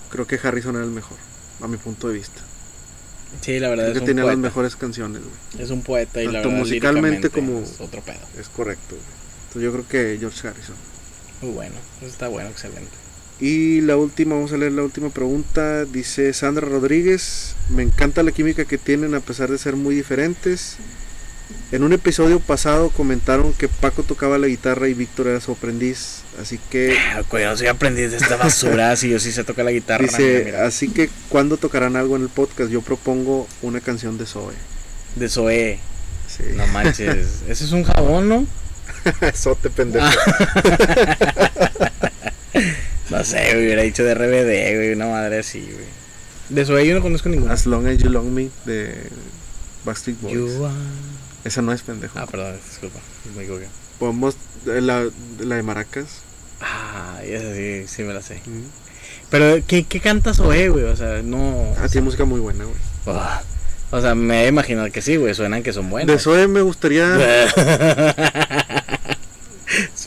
Speaker 1: creo que Harrison era el mejor, a mi punto de vista.
Speaker 2: Sí, la verdad
Speaker 1: Creo
Speaker 2: es
Speaker 1: que tenía
Speaker 2: poeta.
Speaker 1: las mejores canciones, güey.
Speaker 2: Es un poeta y la
Speaker 1: Tanto
Speaker 2: verdad
Speaker 1: musicalmente como-
Speaker 2: es otro pedo.
Speaker 1: Es correcto, güey. Entonces yo creo que George Harrison.
Speaker 2: Muy bueno, está bueno, excelente.
Speaker 1: Y la última, vamos a leer la última pregunta. Dice Sandra Rodríguez, me encanta la química que tienen a pesar de ser muy diferentes. En un episodio pasado comentaron que Paco tocaba la guitarra y Víctor era su aprendiz. Así que
Speaker 2: Ah, cuidado, soy aprendiz de esta basura, [LAUGHS] si yo sí sé tocar la guitarra.
Speaker 1: dice,
Speaker 2: mira.
Speaker 1: así que cuando tocarán algo en el podcast, yo propongo una canción de Zoe.
Speaker 2: De Zoé,
Speaker 1: Sí.
Speaker 2: no manches. [LAUGHS] Ese es un jabón, ¿no? [LAUGHS]
Speaker 1: Sote pendejo. [LAUGHS]
Speaker 2: No sé, güey, hubiera dicho de RBD, güey, una madre así, güey. De Zoé yo no conozco ninguna.
Speaker 1: As long as you long me de Backstreet Boys.
Speaker 2: You are-
Speaker 1: Esa no es pendejo.
Speaker 2: Ah, perdón, disculpa, me equivoqué.
Speaker 1: Podemos eh, la, la de Maracas.
Speaker 2: Ah, esa sí, sí me la sé. Pero, ¿qué, qué canta Zoé, güey? O sea, no...
Speaker 1: Ah, tiene música muy buena, güey.
Speaker 2: Ah, o sea, me he imaginado que sí, güey, suenan que son
Speaker 1: De
Speaker 2: buenos.
Speaker 1: Zoe me gustaría [LAUGHS]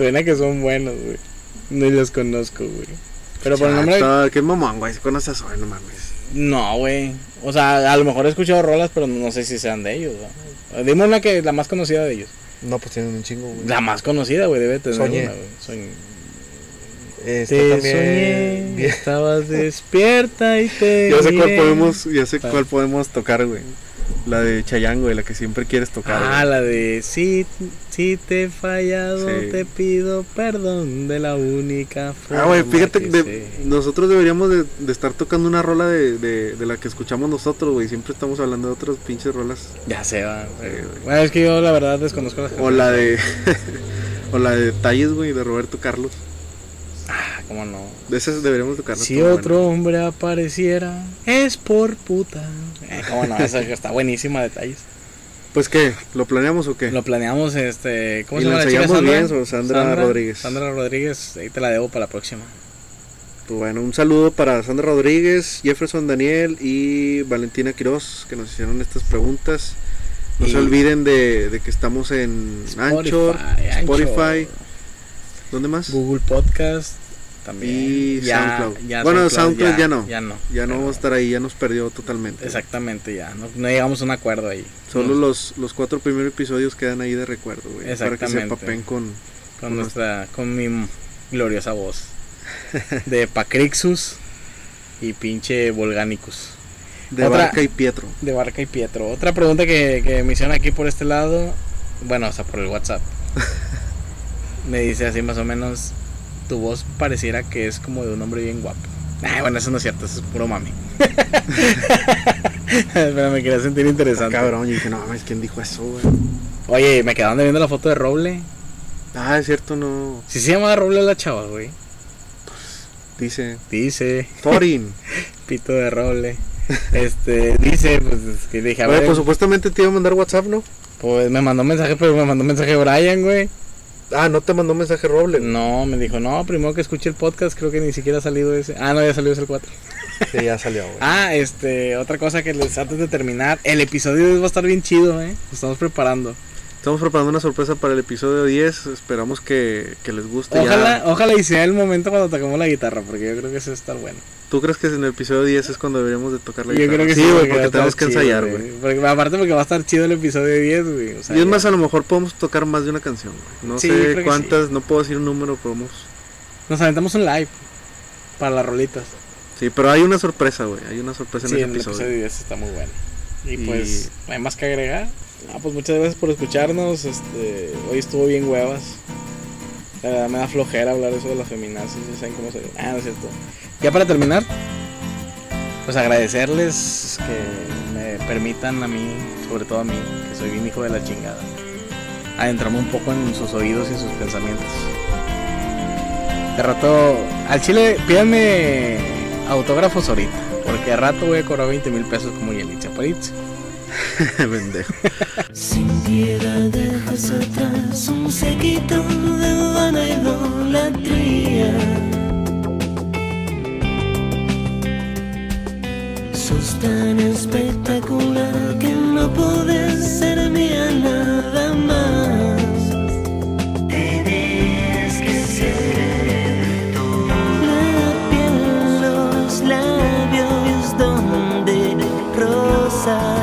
Speaker 2: Suena que son buenos, güey. No los conozco, güey. Pero por el nombre...
Speaker 1: Qué mamón, güey. Si conoces a Zoe, no mames.
Speaker 2: No, güey. O sea, a lo mejor he escuchado rolas, pero no sé si sean de ellos, ¿no? Dime una que la más conocida de ellos.
Speaker 1: No, pues tienen un chingo, güey.
Speaker 2: La más conocida, güey, debe tener
Speaker 1: Soñé.
Speaker 2: una, güey. Soñé.
Speaker 1: Está
Speaker 2: Te
Speaker 1: también
Speaker 2: soñé, [LAUGHS] estabas despierta y te
Speaker 1: Ya sé cuál podemos, ya sé cuál podemos tocar, güey. La de Chayango, güey, la que siempre quieres tocar.
Speaker 2: Ah,
Speaker 1: güey.
Speaker 2: la de si, si te he fallado,
Speaker 1: Sí.
Speaker 2: te pido perdón de la única forma.
Speaker 1: Ah, güey, fíjate que
Speaker 2: que
Speaker 1: de-
Speaker 2: sé.
Speaker 1: nosotros deberíamos de, de estar tocando una rola de, de, de la que escuchamos nosotros, güey. Siempre estamos hablando de otras pinches rolas.
Speaker 2: Ya se va. güey.
Speaker 1: Sí, güey.
Speaker 2: bueno, es que yo la verdad desconozco las
Speaker 1: O la de. [LAUGHS] o la de Detalles, güey, de Roberto Carlos.
Speaker 2: Cómo no.
Speaker 1: De esas deberíamos tocarlas.
Speaker 2: Si otro hombre apareciera, es por puta. Eh, cómo no, esa está buenísima, detalles.
Speaker 1: Pues qué, ¿lo planeamos o qué?
Speaker 2: Lo planeamos, este. ¿Cómo
Speaker 1: Y
Speaker 2: se
Speaker 1: la
Speaker 2: llama la chica? Sandra?
Speaker 1: bien, Sandra Rodríguez.
Speaker 2: Sandra Rodríguez, ahí te la debo para la próxima.
Speaker 1: Pues bueno, un saludo para Sandra Rodríguez, Jefferson Daniel y Valentina Quiroz que nos hicieron estas preguntas. No
Speaker 2: Y-
Speaker 1: se olviden de, de que estamos en Anchor, Spotify, ¿dónde más?
Speaker 2: Google Podcast también.
Speaker 1: Y
Speaker 2: Ya-
Speaker 1: SoundCloud.
Speaker 2: ya
Speaker 1: Bueno, SoundCloud ya no.
Speaker 2: Ya no.
Speaker 1: Ya no vamos a estar ahí, ya nos perdió totalmente.
Speaker 2: Exactamente, ya. No, no llegamos a un acuerdo ahí.
Speaker 1: Solo los, los cuatro primeros episodios quedan ahí de recuerdo, güey. Para que se papen con...
Speaker 2: Con nuestra. Con mi gloriosa voz. De Pacrixus y pinche Volganicus.
Speaker 1: De
Speaker 2: Otra-
Speaker 1: Barca y Pietro.
Speaker 2: De Barca y Pietro. Otra pregunta que, que me hicieron aquí por este lado. Bueno, o sea, por el WhatsApp. [LAUGHS] me dice así más o menos. Tu voz pareciera que es como de un hombre bien guapo. Ay, bueno, eso no es cierto, eso es puro mami. [LAUGHS] Pero me quería sentir interesante.
Speaker 1: Cabrón, y dije, no mames, ¿quién dijo eso, güey?
Speaker 2: Oye, me quedaron viendo la foto de Roble.
Speaker 1: Ah, es cierto, no.
Speaker 2: Si se llama Roble la chava, güey.
Speaker 1: Dice,
Speaker 2: Dice,
Speaker 1: Thorin. [LAUGHS]
Speaker 2: pito de Roble. Este, dice, pues es que dije, a ver,
Speaker 1: pues supuestamente te iba a mandar WhatsApp, ¿no?
Speaker 2: pues me mandó mensaje, pero me mandó mensaje Brian, güey.
Speaker 1: Ah, no te mandó mensaje Roble.
Speaker 2: No, me dijo, no, primero que escuche el podcast, creo que ni siquiera ha salido ese. Ah, no, ya salió ese el 4.
Speaker 1: Sí, ya salió, güey.
Speaker 2: Ah, este, otra cosa que les antes de terminar, el episodio de hoy va a estar bien chido, eh. Lo estamos preparando.
Speaker 1: Estamos preparando una sorpresa para el episodio 10. Esperamos que, que les guste. ya.
Speaker 2: Ojalá, ojalá y sea el momento cuando toquemos la guitarra, porque yo creo que eso va a estar bueno.
Speaker 1: ¿Tú crees que en el episodio 10 es cuando deberíamos de tocar la
Speaker 2: Yo
Speaker 1: guitarra?
Speaker 2: creo que sí,
Speaker 1: güey, porque tenemos que
Speaker 2: chido,
Speaker 1: ensayar, güey.
Speaker 2: Porque, aparte porque va a estar chido el episodio 10, güey. O sea,
Speaker 1: Y es más, a lo mejor podemos tocar más de una canción, güey. No
Speaker 2: Sí,
Speaker 1: sé cuántas, no puedo decir un número, podemos...
Speaker 2: Nos aventamos un live para las rolitas.
Speaker 1: Sí, pero hay una sorpresa, güey. Hay una sorpresa en
Speaker 2: Sí,
Speaker 1: ese
Speaker 2: en el
Speaker 1: episodio.
Speaker 2: episodio 10 está muy bueno. Y,
Speaker 1: Y-
Speaker 2: pues, no hay más que agregar. Ah, pues muchas gracias por escucharnos. Este, hoy estuvo bien huevas. La verdad me da flojera hablar eso de las feminazis. Ya saben cómo se Ah, no es cierto. Ya para terminar, pues agradecerles que me permitan a mí, sobre todo a mí, que soy bien hijo de la chingada, adentrarme un poco en sus oídos y sus pensamientos. De rato, al chile, pídanme autógrafos ahorita, porque a rato voy a cobrar 20 mil pesos como Yelitza Paritz. [LAUGHS]
Speaker 1: Pendejo.
Speaker 4: Sin piedad dejas atrás un sequito de vana idolatría. Sos tan espectacular que no podés ser mía nada más. casa.